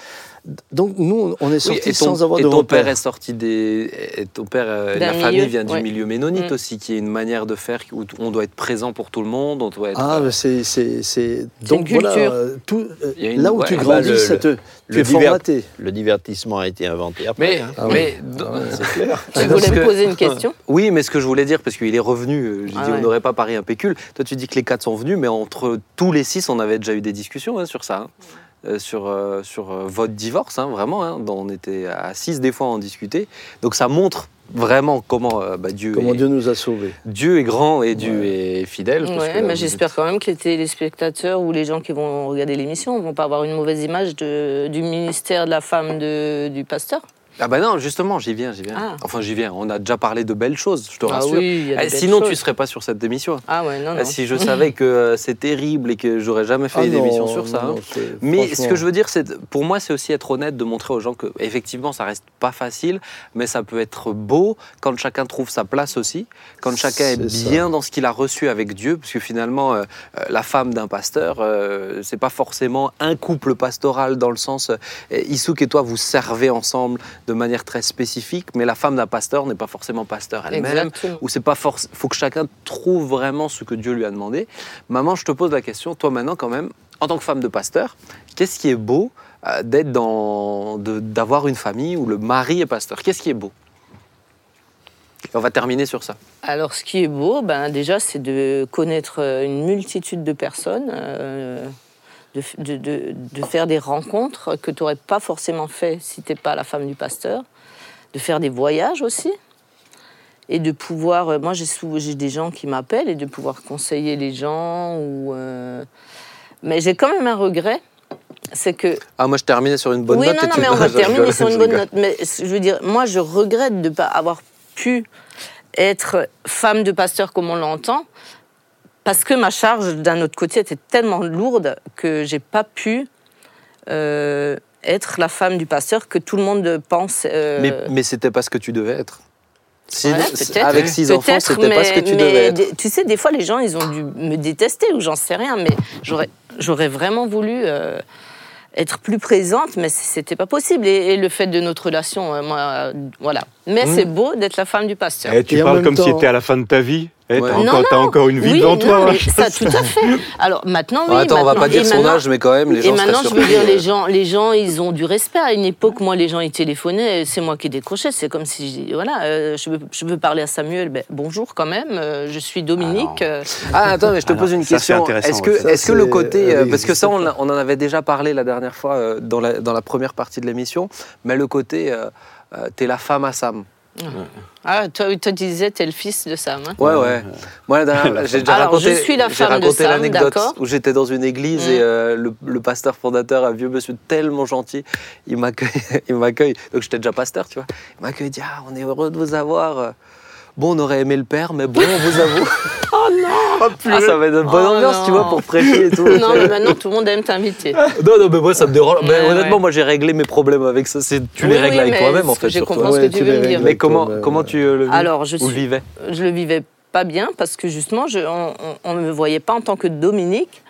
Donc, nous, on est Oui, sortis et ton, sans avoir et de ton père est sorti des. Et ton père, euh, la famille milieu, vient du ouais. milieu ménonite Mm. aussi, qui est une manière de faire où on doit être présent pour tout le monde, on doit être. Ah, euh, mais c'est. c'est- c'est- une Donc, voilà, euh, tout, euh, une- là où ouais. tu Ah bah, grandis, le- ça te, tu le es divers- formaté. Le divertissement a été inventé après. mais, hein. Ah oui. mais Ah ouais. C'est clair. Tu voulais me poser une question Oui, mais ce que je voulais dire, parce qu'il est revenu, j'ai Ah dit on n'aurait pas parié un pécule. Toi, tu dis que les quatre sont venus, mais entre tous les six, on avait déjà eu des discussions hein, sur ça. Euh, sur, euh, sur euh, votre divorce, hein, vraiment. hein, dont on était à six des fois à en discuter. Donc ça montre vraiment comment euh, bah, Dieu, Comment est, Dieu nous a sauvés. Dieu est grand et Dieu est fidèle. Ouais, que mais j'espère êtes- quand même que les téléspectateurs ou les gens qui vont regarder l'émission vont pas avoir une mauvaise image de, du ministère de la femme de, du pasteur. Ah bah non, justement, j'y viens, j'y viens. Ah. Enfin, j'y viens. On a déjà parlé de belles choses, je te Ah rassure. oui, il y a de Eh, belles sinon, tu serais pas sur cette émission. Ah ouais, non, non. Ah, Si je savais que euh, c'est terrible et que j'aurais jamais fait Ah une non, émission sur ça. non, hein. non, c'est- Mais ce que je veux dire, c'est pour moi, c'est aussi être honnête de montrer aux gens que effectivement, ça reste pas facile, mais ça peut être beau quand chacun trouve sa place aussi, quand chacun est, ça. bien dans ce qu'il a reçu avec Dieu, parce que finalement, euh, euh, la femme d'un pasteur, euh, c'est pas forcément un couple pastoral dans le sens euh, Issouk et toi vous servez ensemble de manière très spécifique, mais la femme d'un pasteur n'est pas forcément pasteur elle-même où c'est pas force. faut que chacun trouve vraiment ce que Dieu lui a demandé. Maman, je te pose la question, toi maintenant quand même, en tant que femme de pasteur, qu'est-ce qui est beau euh, d'être dans, d'avoir une famille où le mari est pasteur? Qu'est-ce qui est beau? On va terminer sur ça. Alors, ce qui est beau, ben, déjà, c'est de connaître euh, une multitude de personnes, euh, de, de- de- de faire des rencontres que tu n'aurais pas forcément fait si tu n'es pas la femme du pasteur, de faire des voyages aussi, et de pouvoir. euh, Moi, j'ai des gens qui m'appellent et de pouvoir conseiller les gens. Ou, euh, Mais j'ai quand même un regret, c'est que Ah, moi, je terminais sur une bonne oui, note. non, et non, tu- mais on va terminer sur une bonne note. Mais je veux dire, moi, je regrette de ne pas avoir pu être femme de pasteur comme on l'entend, parce que ma charge, d'un autre côté, était tellement lourde que j'ai pas pu euh, être la femme du pasteur que tout le monde pense. euh, Mais, mais c'était pas ce que tu devais être. Si- Ouais, avec six enfants, c'était pas ce que tu mais devais être. tu sais, des fois, les gens, ils ont dû me détester ou j'en sais rien, mais j'aurais, j'aurais vraiment voulu euh, être plus présente, mais c'était pas possible. Et, et le fait de notre relation, euh, moi, euh, voilà. Mais Hmm. c'est beau d'être la femme du pasteur. Tu Et en parles comme si temps- tu étais à la fin de ta vie. Eh, Ouais. t'as, Non, encore, t'as encore une vie oui, devant non, toi. mais ça, tout à fait. Alors maintenant, oui. Attends, on va maintenant- pas dire et son maintenant- âge, mais quand même, les gens et maintenant, je veux dire, euh. les gens, les gens, ils ont du respect. À une époque, moi, les gens, ils téléphonaient, c'est moi qui décrochais. C'est comme si, je dis, voilà, euh, je, veux, je veux parler à Samuel. Ben, bonjour quand même, euh, je suis Dominique. Alors. euh, Ah, attends, mais je te Alors, pose une ça, c'est question. intéressant, Est-ce que, est-ce que le côté. euh, oui, parce que ça, on, en avait déjà parlé la dernière fois euh, dans, la, dans la première partie de l'émission, mais le côté. euh, euh, T'es la femme à Sam. Ah, toi, toi, tu disais, t'es le fils de Sam. hein. Ouais, ouais. Moi, la dernière- j'ai déjà Alors, raconté, je suis la j'ai femme de raconté Sam, l'anecdote où j'étais dans une église et Mm. euh, le, le pasteur fondateur, un vieux monsieur tellement gentil, il m'accueille. il m'accueille. Donc, j'étais déjà pasteur, tu vois. Il m'accueille, il dit Ah, on est heureux de vous avoir. Bon, on aurait aimé le père, mais bon, on vous avoue. Oh non Ah, ça va être une bonne Oh ambiance, tu vois, pour prêcher et tout. Non, mais maintenant, tout le monde aime t'inviter. Non, non, mais moi, ça me dérange. Mais Ouais, honnêtement, ouais. moi, j'ai réglé mes problèmes avec ça. C'est, tu Oui, les règles oui, avec mais toi-même, en ce que fait, compris toi. ce que tu veux me dire. Mais comment, comment ouais. tu euh, le vis Alors, je Ou le suis- vivais? je le vivais pas bien parce que justement, je, on, on me voyait pas en tant que Dominique.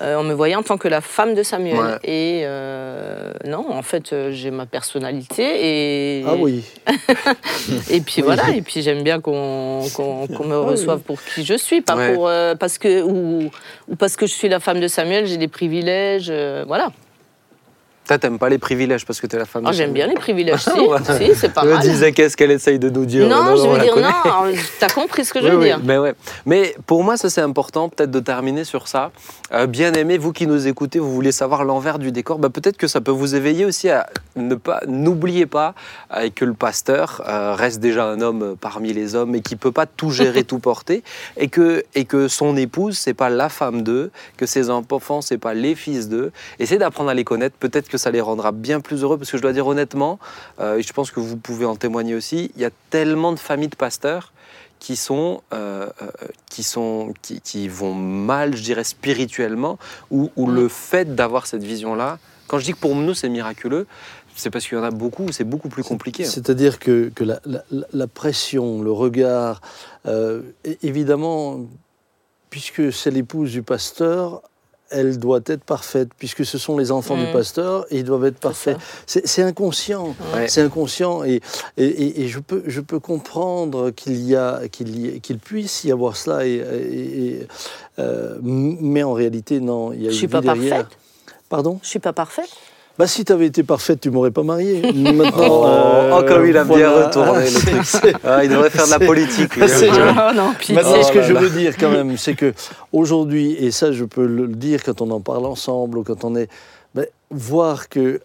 Euh, on me voyait en tant que la femme de Samuel. Ouais. Et euh, non, en fait, euh, j'ai ma personnalité. Et, Ah oui. et puis voilà, et puis j'aime bien qu'on me reçoive pour qui je suis, pas Ouais. pour, euh, parce que, ou, ou parce que je suis la femme de Samuel, j'ai des privilèges. euh, voilà. Toi, t'aimes pas les privilèges parce que t'es la femme Ah, de j'aime bien les privilèges, si, si, c'est pas Je me mal. disais, qu'est-ce qu'elle essaye de nous dire Non, je on veux dire, non, t'as compris ce que je Oui, veux oui, dire. Mais, ouais. mais pour moi, ça c'est important, peut-être de terminer sur ça. Euh, bien aimé, vous qui nous écoutez, vous voulez savoir l'envers du décor, bah, peut-être que ça peut vous éveiller aussi à ne pas, n'oubliez pas euh, que le pasteur euh, reste déjà un homme euh, parmi les hommes et qui peut pas tout gérer, tout porter, et que, et que son épouse c'est pas la femme d'eux, que ses enfants c'est pas les fils d'eux. Essayez d'apprendre à les connaître, peut-être que ça les rendra bien plus heureux, parce que je dois dire honnêtement, euh, et je pense que vous pouvez en témoigner aussi, il y a tellement de familles de pasteurs qui sont, euh, euh, qui, sont qui, qui vont mal, je dirais, spirituellement, où, où le fait d'avoir cette vision-là, quand je dis que pour nous c'est miraculeux, c'est parce qu'il y en a beaucoup c'est beaucoup plus compliqué. C'est-à-dire que, que la, la- la pression, le regard, euh, évidemment, puisque c'est l'épouse du pasteur, elle doit être parfaite, puisque ce sont les enfants du Mm. pasteur, et ils doivent être parfaits. C'est inconscient. Ouais. C'est inconscient et, et, et- et je, peux, je peux comprendre qu'il y a qu'il y ait- qu'il puisse y avoir cela et, euh, mais en réalité non il y a Je une suis vie pas derrière. parfaite. Pardon? Je suis pas parfaite. Bah si tu avais été parfaite tu m'aurais pas mariée. Maintenant Oh, euh, oh, comme il a bien retourné le truc. Ah, il devrait faire de la politique. c'est- Oh non. Maintenant, ce Oh que là je là. veux dire quand même, c'est que aujourd'hui, et ça je peux le dire quand on en parle ensemble ou quand on est, ben, voir que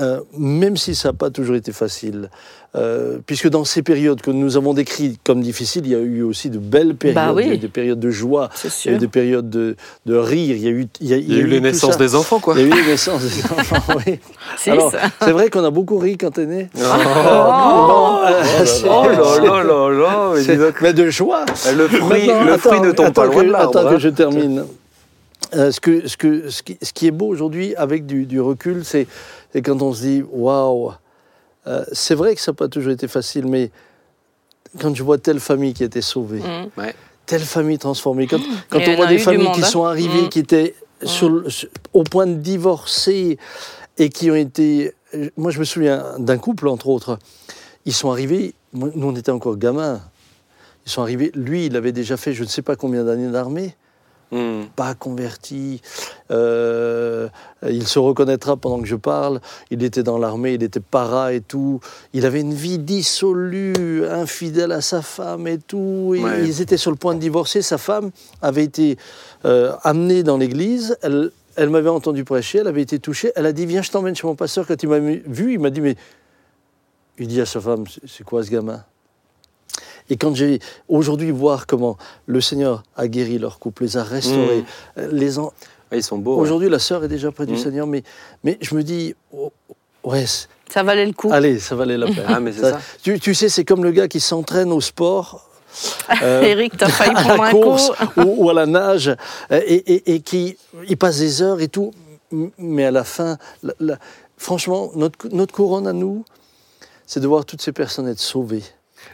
euh, même si ça n'a pas toujours été facile, euh, puisque dans ces périodes que nous avons décrites comme difficiles, il y a eu aussi de belles périodes, Bah oui. il y a eu des périodes de joie, il y a eu des périodes de, de rire, il y a eu, il y a, Il y a eu les tout naissances des enfants, quoi. Il y a eu les naissances des enfants, oui. Alors, c'est vrai qu'on a beaucoup ri quand t'es né. Oh, oh là là là là, mais de joie. Le fruit, le fruit attends, ne tombe pas attends loin que- de. Attends hein. que je termine. Euh, ce, que, ce, que, ce, qui, ce qui est beau aujourd'hui, avec du, du recul, c'est quand on se dit waouh, euh, c'est vrai que ça n'a pas toujours été facile, mais quand je vois telle famille qui a été sauvée, Mm. telle famille transformée, quand, quand Et on voit a des familles monde, qui hein. sont arrivées, Mm. qui étaient sur le- sur- au point de divorcer et qui ont été. Moi, je me souviens d'un couple, entre autres. Ils sont arrivés, nous on était encore gamins. Ils sont arrivés, lui, il avait déjà fait je ne sais pas combien d'années d'armée. Hmm. pas converti. Euh, il se reconnaîtra pendant que je parle. Il était dans l'armée, il était para et tout. Il avait une vie dissolue, infidèle à sa femme et tout. Et Ouais. Ils étaient sur le point de divorcer. Sa femme avait été euh, amenée dans l'église. Elle, elle m'avait entendu prêcher, elle avait été touchée. Elle a dit Viens, je t'emmène chez mon pasteur. Quand il m'a vu, il m'a dit Mais. Il dit à sa femme C'est quoi ce gamin? Et quand j'ai aujourd'hui voir comment le Seigneur a guéri leur couple, les a restaurés, Mm. euh, les en- Ouais, Ils sont beaux. ouais. aujourd'hui la sœur est déjà près du Mm. Seigneur, mais, mais je me dis, oh, ouais, Ça valait le coup. allez, ça valait la peine. Ah, mais c'est ça. Tu, tu sais, c'est comme le gars qui s'entraîne au sport. euh, Eric, t'as failli à prendre la un course coup. ou, ou à la nage euh, et, et- et qui il passe des heures et tout, mais à la fin, la- la- franchement, notre, notre couronne à nous, c'est de voir toutes ces personnes être sauvées.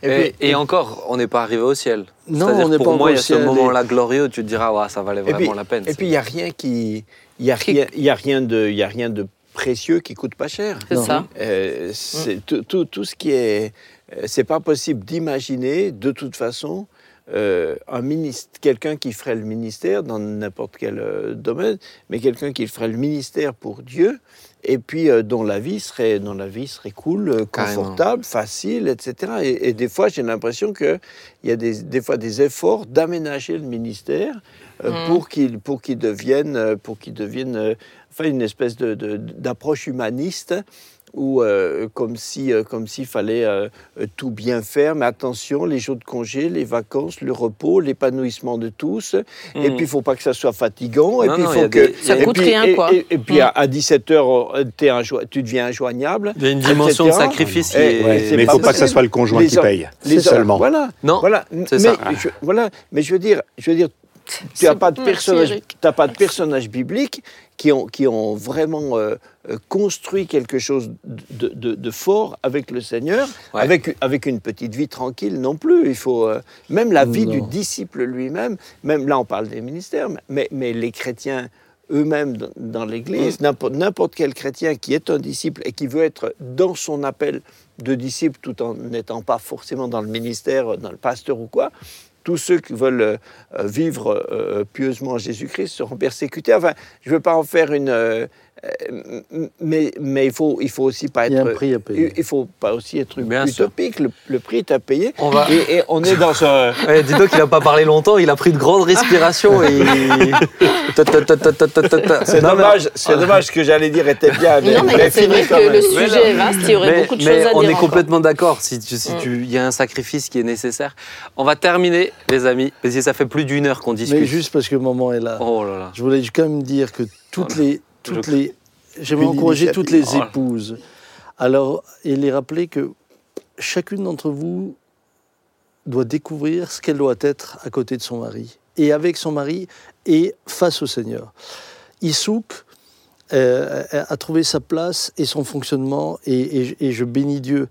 Et, et encore, on n'est pas arrivé au ciel. Non, on n'est pour pas moi, encore il y a ce moment-là glorieux, tu te diras, ouais, ça valait vraiment puis- la peine. Et puis, il n'y a rien qui. Il n'y a, rien- il y a, rien de- il y a rien de précieux qui coûte pas cher. C'est ça. Euh, c'est tout, tout- tout ce qui est. euh, C'est pas possible d'imaginer, de toute façon, euh, un ministre, quelqu'un qui ferait le ministère dans n'importe quel euh, domaine, mais quelqu'un qui ferait le ministère pour Dieu, et puis euh, dont la vie serait, dont la vie serait cool, euh, confortable, facile, etc. Et, et des fois, j'ai l'impression que il y a des, des fois des efforts d'aménager le ministère euh, Mhm. pour qu'il pour qu'il devienne euh, pour qu'il devienne enfin une espèce de- d'approche humaniste ou euh, comme si euh, comme s'il fallait euh, euh, tout bien faire mais attention les jours de congé les vacances le repos l'épanouissement de tous et Mhm. puis il faut pas que ça soit fatigant et puis non, il que des- Ça et coûte puis- rien, et- quoi. et, et puis à, à 17h tu deviens injoignable Il y a une dimension de sacrifice Eh, ouais, mais il ne faut pas que ça soit le conjoint Les qui paye. les seulement. Voilà. Non, Voilà. c'est mais, ça. Je, voilà. Mais je veux dire, je veux dire, tu n'as pas de personnage, pas de bibliques qui ont, qui ont vraiment euh, euh, construit quelque chose de, de- de fort avec le Seigneur, Ouais. avec, avec une petite vie tranquille non plus. Il faut euh, même la vie Non. du disciple lui-même. Même là, on parle des ministères, mais, mais les chrétiens eux-mêmes dans, dans l'Église, n'importe n'importe quel chrétien qui est un disciple et qui veut être dans son appel de disciple tout en n'étant pas forcément dans le ministère, dans le pasteur ou quoi, tous ceux qui veulent euh, euh, vivre euh, pieusement en Jésus-Christ seront persécutés. Enfin, je ne veux pas en faire une... euh, mais, mais il faut, il faut aussi pas Il y a un être... prix à payer. Il faut pas aussi être Bien utopique. Le, le prix est à payer. On va- Et, et on est dans ce... Ouais, dis donc, il n'a pas parlé longtemps, il a pris de grandes respirations et... C'est Non, mais- dommage, c'est dommage ce que j'allais dire était bien. Non, mais c'est fini vrai que même. le Mais sujet est vaste, il y aurait mais, beaucoup de mais choses à on dire. est encore. complètement d'accord. Si tu, si Mm. tu, il y a un sacrifice qui est nécessaire. On va terminer, les amis, parce que ça fait plus d'une heure qu'on discute. Mais juste parce que maman est là, Oh là là. je voulais quand même dire que toutes Oh les, toutes Je- les, j'aimerais Une encourager toutes les épouses. Alors, et les rappeler que chacune d'entre vous doit découvrir ce qu'elle doit être à côté de son mari et avec son mari et face au Seigneur. Issouk euh, a trouvé sa place et son fonctionnement et, et- et je bénis Dieu.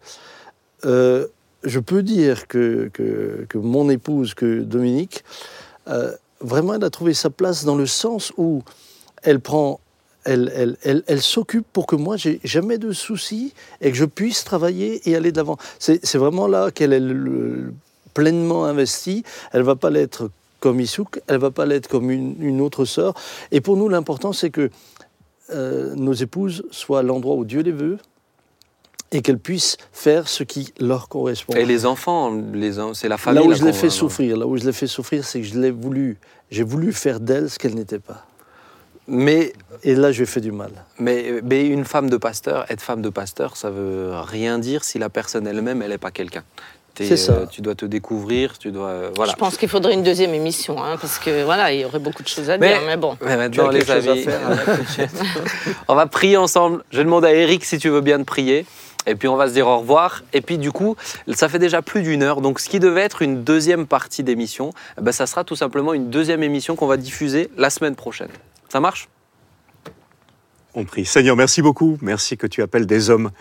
Euh, je peux dire que, que, que mon épouse, que Dominique, euh, vraiment elle a trouvé sa place dans le sens où elle prend, elle, elle, elle, elle s'occupe pour que moi j'ai jamais de soucis et que je puisse travailler et aller de l'avant. C'est vraiment là qu'elle est le- le- pleinement investie. Elle va pas l'être comme Issouk, elle va pas l'être comme une, une autre sœur. Et pour nous, l'important, c'est que euh, nos épouses soient à l'endroit où Dieu les veut et qu'elles puissent faire ce qui leur correspond. Et les enfants, les, c'est la famille. Là où je qu'on fait va- souffrir, là où je l'ai fait souffrir, c'est que je l'ai voulu, j'ai voulu faire d'elle ce qu'elle n'était pas. Mais, Et là, je lui ai fait du mal. mais, mais une femme de pasteur, être femme de pasteur, ça veut rien dire si la personne elle-même, elle n'est pas quelqu'un. C'est ça. euh, tu dois te découvrir, tu dois. euh, voilà. Je pense qu'il faudrait une deuxième émission, hein, parce que voilà, il y aurait beaucoup de choses à Mais- dire. Mais bon, Mais maintenant, les amis, on va prier ensemble. Je demande à Eric si tu veux bien de prier. Et puis on va se dire au revoir. Et puis du coup, ça fait déjà plus d'une heure. Donc ce qui devait être une deuxième partie d'émission, eh ben, ça sera tout simplement une deuxième émission qu'on va diffuser la semaine prochaine. Ça marche? On prie. Seigneur, merci beaucoup. Merci que tu appelles des hommes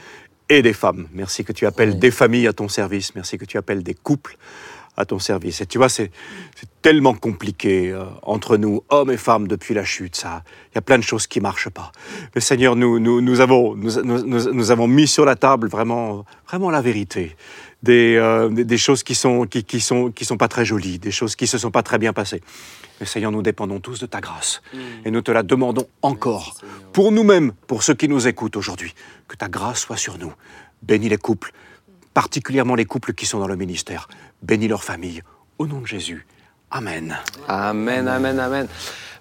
et des femmes. Merci que tu appelles des familles à ton service. Merci que tu appelles des couples à ton service. Et tu vois, c'est c'est tellement compliqué euh, entre nous, hommes et femmes, depuis la chute. Ça, il y a plein de choses qui marchent pas. Mais Seigneur, nous, nous, nous avons, nous- nous avons mis sur la table vraiment, vraiment la vérité. Des, euh, des- des choses qui sont, qui, qui sont, qui sont pas très jolies, des choses qui se sont pas très bien passées. Mais Seigneur, nous dépendons tous de ta grâce. Et nous te la demandons encore, pour nous-mêmes, pour ceux qui nous écoutent aujourd'hui, que ta grâce soit sur nous. Bénis les couples, particulièrement les couples qui sont dans le ministère. Bénis leurs familles. Au nom de Jésus. Amen. Amen, amen, amen.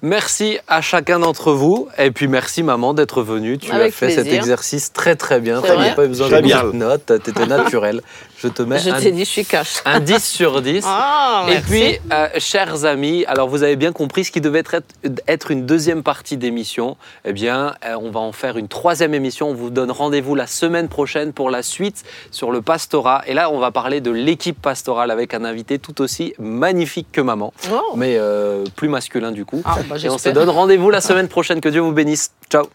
Merci à chacun d'entre vous. Et puis merci, maman, d'être venue. Tu Avec as fait cet exercice très, très bien. Tu n'avais pas eu besoin Très de notes. Tu étais naturel. Je te mets Je un, t'ai dit, je suis cash. un 10 sur 10. Ah, Et merci. puis, euh, chers amis, alors vous avez bien compris ce qui devait être, être une deuxième partie d'émission. Eh bien, euh, on va en faire une troisième émission. On vous donne rendez-vous la semaine prochaine pour la suite sur le pastorat. Et là, on va parler de l'équipe pastorale avec un invité tout aussi magnifique que maman, Oh. mais euh, plus masculin du coup. Ah, bah, Et on se donne rendez-vous la semaine prochaine. Que Dieu vous bénisse. Ciao.